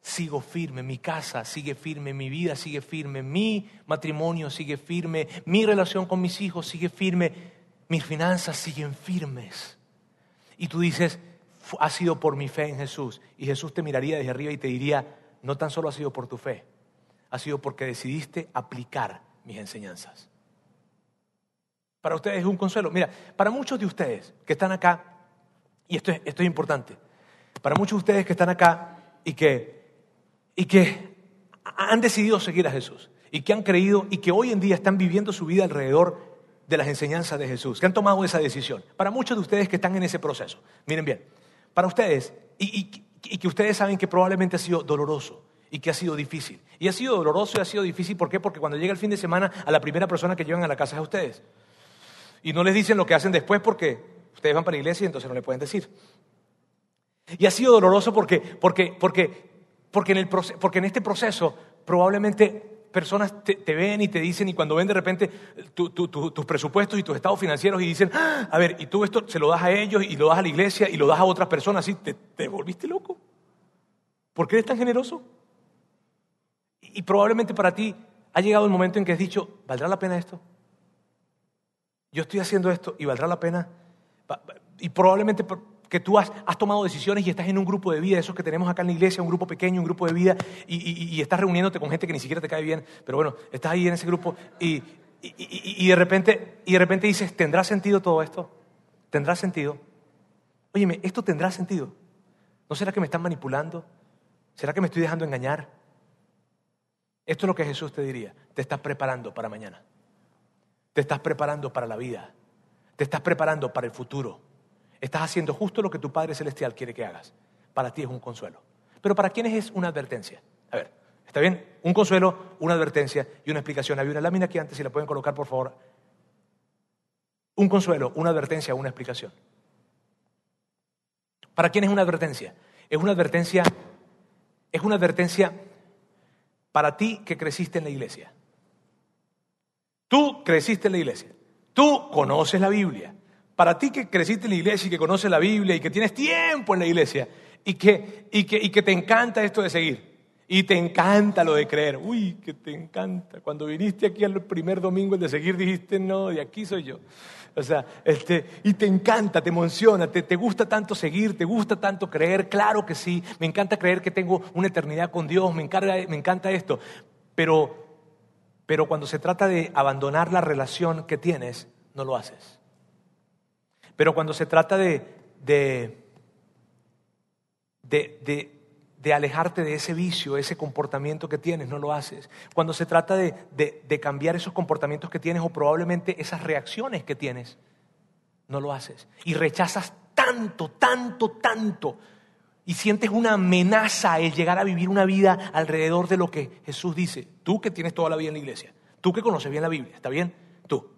sigo firme, mi casa sigue firme, mi vida sigue firme, mi matrimonio sigue firme, mi relación con mis hijos sigue firme, mis finanzas siguen firmes. Y tú dices, ha sido por mi fe en Jesús. Y Jesús te miraría desde arriba y te diría, no tan solo ha sido por tu fe, ha sido porque decidiste aplicar mis enseñanzas. Para ustedes es un consuelo. Mira, para muchos de ustedes que están acá, y esto es, esto es importante, para muchos de ustedes que están acá y que, y que han decidido seguir a Jesús, y que han creído y que hoy en día están viviendo su vida alrededor de las enseñanzas de Jesús, que han tomado esa decisión. Para muchos de ustedes que están en ese proceso, miren bien, para ustedes, y, y que ustedes saben que probablemente ha sido doloroso, y que ha sido difícil. Y ha sido doloroso y ha sido difícil, ¿por qué? Porque cuando llega el fin de semana, a la primera persona que llevan a la casa es a ustedes. Y no les dicen lo que hacen después porque ustedes van para la iglesia y entonces no le pueden decir. Y ha sido doloroso porque, porque, porque, porque, en, el porque en este proceso probablemente personas te, ven y te dicen, y cuando ven de repente tus presupuestos y tus estados financieros y dicen, ah, a ver, y tú esto se lo das a ellos y lo das a la iglesia y lo das a otras personas. ¿Te, te volviste loco? ¿Por qué eres tan generoso? Y probablemente para ti ha llegado el momento en que has dicho, ¿valdrá la pena esto? Yo estoy haciendo esto y valdrá la pena. Y probablemente que tú has, tomado decisiones y estás en un grupo de vida, esos que tenemos acá en la iglesia, un grupo pequeño, un grupo de vida, y, estás reuniéndote con gente que ni siquiera te cae bien, pero bueno, estás ahí en ese grupo y, de, repente, y de repente dices, ¿tendrá sentido todo esto? ¿Tendrá sentido? Óyeme, ¿esto tendrá sentido? ¿No será que me están manipulando? ¿Será que me estoy dejando engañar? Esto es lo que Jesús te diría. Te estás preparando para mañana. Te estás preparando para la vida. Te estás preparando para el futuro. Estás haciendo justo lo que tu Padre Celestial quiere que hagas. Para ti es un consuelo. Pero para quiénes es una advertencia? A ver, ¿está bien? Un consuelo, una advertencia y una explicación. Había una lámina aquí antes, si la pueden colocar, por favor. Un consuelo, una advertencia, una explicación. ¿Para quién es una advertencia? Es una advertencia, es una advertencia para ti que creciste en la iglesia. Tú creciste en la iglesia. Tú conoces la Biblia. Para ti que creciste en la iglesia y que conoces la Biblia y que tienes tiempo en la iglesia y que, y que, y que te encanta esto de seguir. Y te encanta lo de creer. Uy, que te encanta. Cuando viniste aquí al primer domingo el de seguir dijiste, no, de aquí soy yo. O sea, este, y te encanta, te emociona, te, te gusta tanto seguir, te gusta tanto creer, claro que sí, me encanta creer que tengo una eternidad con Dios, me, me encanta esto, pero, pero cuando se trata de abandonar la relación que tienes, no lo haces. Pero cuando se trata de, de de alejarte de ese vicio, ese comportamiento que tienes, no lo haces. Cuando se trata de, de, cambiar esos comportamientos que tienes o probablemente esas reacciones que tienes, no lo haces. Y rechazas tanto, tanto, tanto. Y sientes una amenaza el llegar a vivir una vida alrededor de lo que Jesús dice. Tú que tienes toda la vida en la iglesia, tú que conoces bien la Biblia, ¿está bien? Tú.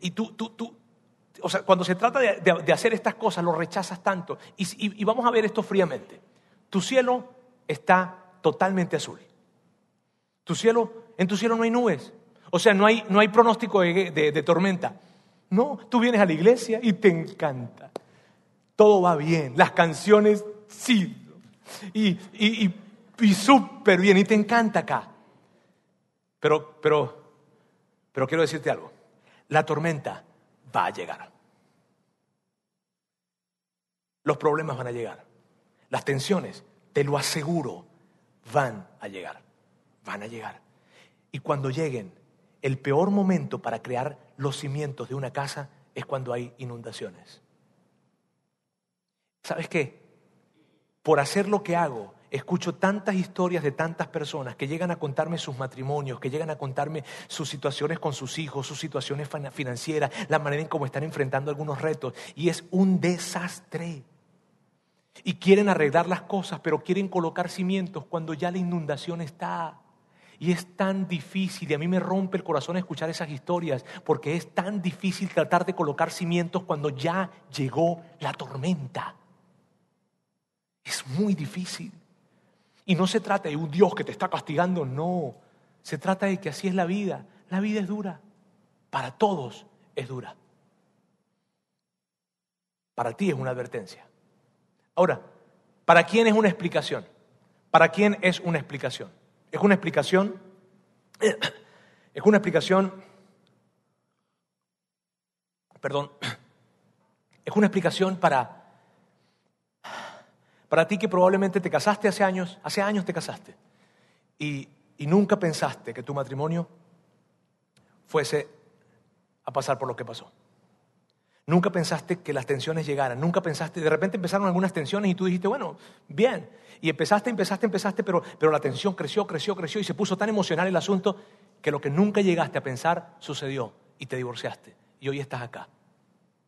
Y tú, tú, tú, o sea, cuando se trata de, hacer estas cosas, lo rechazas tanto. Y, vamos a ver esto fríamente. Tu cielo está totalmente azul. Tu cielo, en tu cielo no hay nubes. O sea, no hay, no hay pronóstico de, tormenta. No, tú vienes a la iglesia y te encanta. Todo va bien. Las canciones, sí. Y, y, y súper bien. Y te encanta acá. Pero, pero, pero quiero decirte algo. La tormenta va a llegar. Los problemas van a llegar. Las tensiones, te lo aseguro, van a llegar. Van a llegar. Y cuando lleguen, el peor momento para crear los cimientos de una casa es cuando hay inundaciones. ¿Sabes qué? Por hacer lo que hago, escucho tantas historias de tantas personas que llegan a contarme sus matrimonios, que llegan a contarme sus situaciones con sus hijos, sus situaciones financieras, la manera en cómo están enfrentando algunos retos. Y es un desastre. Y quieren arreglar las cosas, pero quieren colocar cimientos cuando ya la inundación está. Y es tan difícil, y a mí me rompe el corazón escuchar esas historias, porque es tan difícil tratar de colocar cimientos cuando ya llegó la tormenta. Es muy difícil. Y no se trata de un Dios que te está castigando, no. Se trata de que así es la vida. La vida es dura. Para todos es dura. Para ti es una advertencia. Ahora, ¿para quién es una explicación? ¿Para quién es una explicación? Es una explicación, es una explicación, perdón, es una explicación para para ti que probablemente te casaste hace años, hace años te casaste, y, nunca pensaste que tu matrimonio fuese a pasar por lo que pasó. Nunca pensaste que las tensiones llegaran, nunca pensaste, de repente empezaron algunas tensiones y tú dijiste, bueno, bien, y empezaste, empezaste, empezaste, pero, pero la tensión creció, creció, creció y se puso tan emocional el asunto que lo que nunca llegaste a pensar sucedió y te divorciaste y hoy estás acá.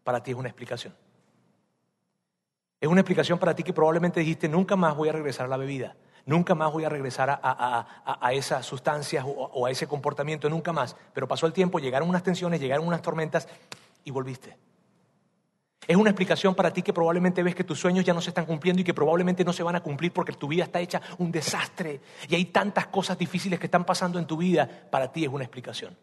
Para ti es una explicación. Es una explicación para ti que probablemente dijiste, nunca más voy a regresar a la bebida, nunca más voy a regresar a, esas sustancias o, a ese comportamiento, nunca más. Pero pasó el tiempo, llegaron unas tensiones, llegaron unas tormentas y volviste. Es una explicación para ti que probablemente ves que tus sueños ya no se están cumpliendo y que probablemente no se van a cumplir porque tu vida está hecha un desastre y hay tantas cosas difíciles que están pasando en tu vida. Para ti es una explicación.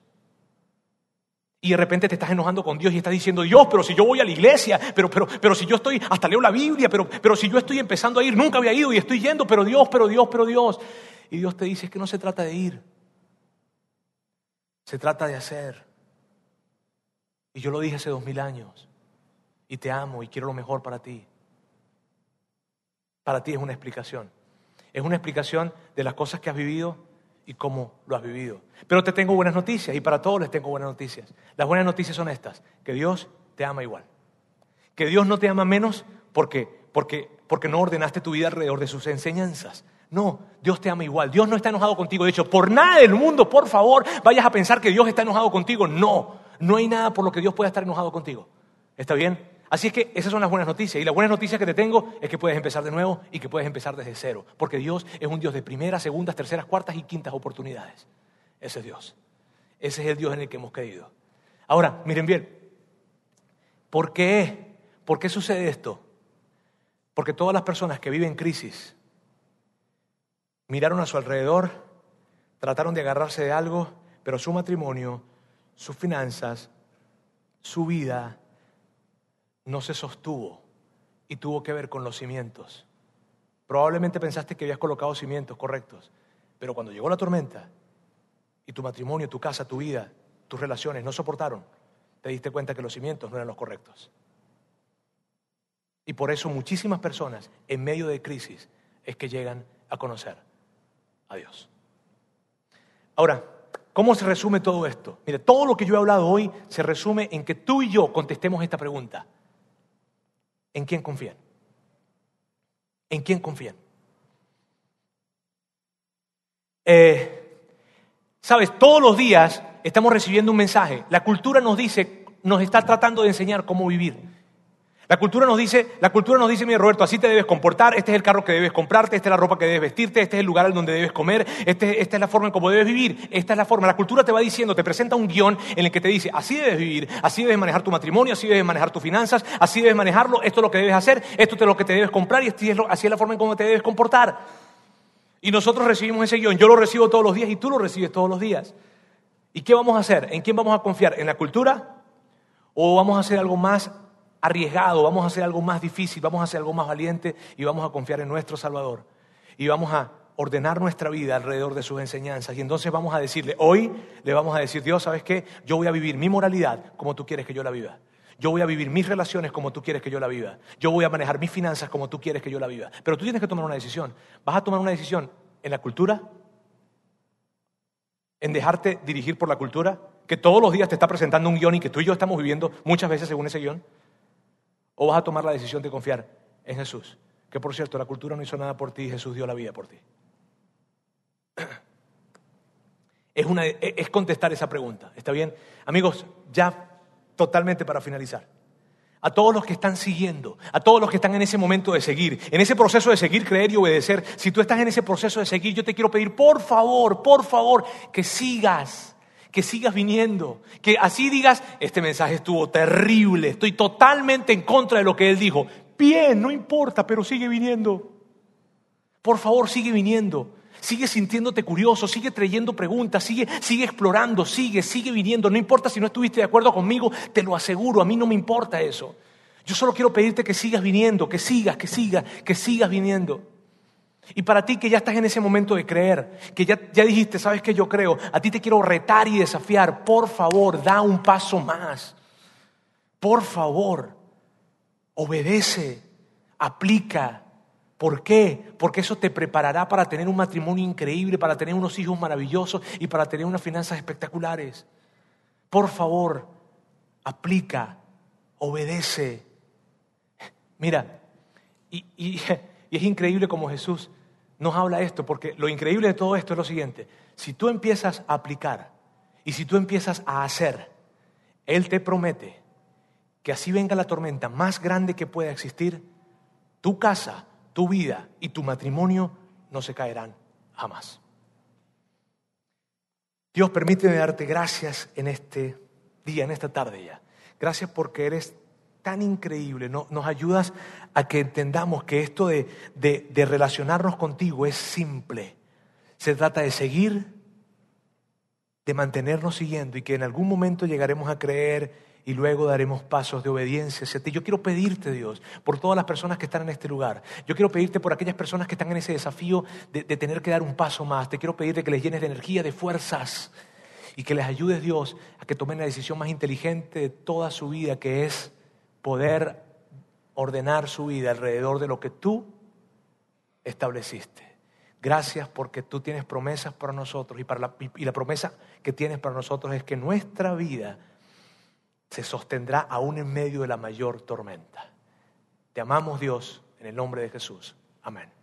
Y de repente te estás enojando con Dios y estás diciendo, Dios, pero si yo voy a la iglesia, pero, pero, pero si yo estoy, hasta leo la Biblia, pero, pero si yo estoy empezando a ir, nunca había ido y estoy yendo, pero Dios, pero Dios, pero Dios. Y Dios te dice, es que no se trata de ir, se trata de hacer. Y yo lo dije hace dos mil años, y te amo y quiero lo mejor para ti. Para ti es una explicación. Es una explicación de las cosas que has vivido y cómo lo has vivido. Pero te tengo buenas noticias y para todos les tengo buenas noticias. Las buenas noticias son estas, que Dios te ama igual. Que Dios no te ama menos porque, porque, porque no ordenaste tu vida alrededor de sus enseñanzas. No, Dios te ama igual. Dios no está enojado contigo. De hecho, por nada del mundo, por favor, vayas a pensar que Dios está enojado contigo. No, no hay nada por lo que Dios pueda estar enojado contigo. ¿Está bien? Así es que esas son las buenas noticias. Y la buena noticia que te tengo es que puedes empezar de nuevo y que puedes empezar desde cero. Porque Dios es un Dios de primeras, segundas, terceras, cuartas y quintas oportunidades. Ese es Dios. Ese es el Dios en el que hemos creído. Ahora, miren bien. ¿Por qué? ¿Por qué sucede esto? Porque todas las personas que viven crisis miraron a su alrededor, trataron de agarrarse de algo, pero su matrimonio, sus finanzas, su vida, no se sostuvo y tuvo que ver con los cimientos. Probablemente pensaste que habías colocado cimientos correctos, pero cuando llegó la tormenta y tu matrimonio, tu casa, tu vida, tus relaciones no soportaron, te diste cuenta que los cimientos no eran los correctos. Y por eso muchísimas personas en medio de crisis es que llegan a conocer a Dios. Ahora, ¿cómo se resume todo esto? Mire, todo lo que yo he hablado hoy se resume en que tú y yo contestemos esta pregunta. ¿En quién confían? ¿En quién confían? Eh, Sabes, todos los días estamos recibiendo un mensaje. La cultura nos dice, nos está tratando de enseñar cómo vivir. La cultura nos dice, la cultura nos dice, mira Roberto, así te debes comportar, este es el carro que debes comprarte, esta es la ropa que debes vestirte, este es el lugar en donde debes comer, este, esta es la forma en cómo debes vivir, esta es la forma. La cultura te va diciendo, te presenta un guion en el que te dice, así debes vivir, así debes manejar tu matrimonio, así debes manejar tus finanzas, así debes manejarlo, esto es lo que debes hacer, esto es lo que te debes comprar y así es, así es la forma en cómo te debes comportar. Y nosotros recibimos ese guion, yo lo recibo todos los días y tú lo recibes todos los días. ¿Y qué vamos a hacer? ¿En quién vamos a confiar? ¿En la cultura? ¿O vamos a hacer algo más arriesgado, vamos a hacer algo más difícil, vamos a hacer algo más valiente y vamos a confiar en nuestro Salvador. Y vamos a ordenar nuestra vida alrededor de sus enseñanzas. Y entonces vamos a decirle, hoy le vamos a decir, Dios, ¿sabes qué? Yo voy a vivir mi moralidad como tú quieres que yo la viva. Yo voy a vivir mis relaciones como tú quieres que yo la viva. Yo voy a manejar mis finanzas como tú quieres que yo la viva. Pero tú tienes que tomar una decisión. ¿Vas a tomar una decisión en la cultura? ¿En dejarte dirigir por la cultura? Que todos los días te está presentando un guion y que tú y yo estamos viviendo muchas veces según ese guion. ¿O vas a tomar la decisión de confiar en Jesús? Que por cierto, la cultura no hizo nada por ti, Jesús dio la vida por ti. Es, una, es contestar esa pregunta, ¿está bien? Amigos, ya totalmente para finalizar. A todos los que están siguiendo, a todos los que están en ese momento de seguir, en ese proceso de seguir, creer y obedecer, si tú estás en ese proceso de seguir, yo te quiero pedir, por favor, por favor, que sigas que sigas viniendo, que así digas, este mensaje estuvo terrible, estoy totalmente en contra de lo que él dijo. Bien, no importa, pero sigue viniendo. Por favor, sigue viniendo. Sigue sintiéndote curioso, sigue trayendo preguntas, sigue, sigue explorando, sigue, sigue viniendo. No importa si no estuviste de acuerdo conmigo, te lo aseguro, a mí no me importa eso. Yo solo quiero pedirte que sigas viniendo, que sigas, que sigas, que sigas viniendo. Y para ti que ya estás en ese momento de creer, que ya, ya dijiste, sabes que yo creo, a ti te quiero retar y desafiar, por favor, da un paso más. Por favor, obedece, aplica. ¿Por qué? Porque eso te preparará para tener un matrimonio increíble, para tener unos hijos maravillosos y para tener unas finanzas espectaculares. Por favor, aplica, obedece. Mira, y, y y es increíble como Jesús nos habla esto, porque lo increíble de todo esto es lo siguiente. Si tú empiezas a aplicar y si tú empiezas a hacer, Él te promete que así venga la tormenta más grande que pueda existir, tu casa, tu vida y tu matrimonio no se caerán jamás. Dios, permíteme darte gracias en este día, en esta tarde ya. Gracias porque eres tan increíble, nos ayudas a que entendamos que esto de, de relacionarnos contigo es simple. Se trata de seguir, de mantenernos siguiendo y que en algún momento llegaremos a creer y luego daremos pasos de obediencia hacia ti. Yo quiero pedirte, Dios, por todas las personas que están en este lugar. Yo quiero pedirte por aquellas personas que están en ese desafío de, de tener que dar un paso más. Te quiero pedirte que les llenes de energía, de fuerzas y que les ayudes, Dios, a que tomen la decisión más inteligente de toda su vida, que es poder ordenar su vida alrededor de lo que tú estableciste. Gracias porque tú tienes promesas para nosotros y, para la, y la promesa que tienes para nosotros es que nuestra vida se sostendrá aún en medio de la mayor tormenta. Te amamos Dios en el nombre de Jesús. Amén.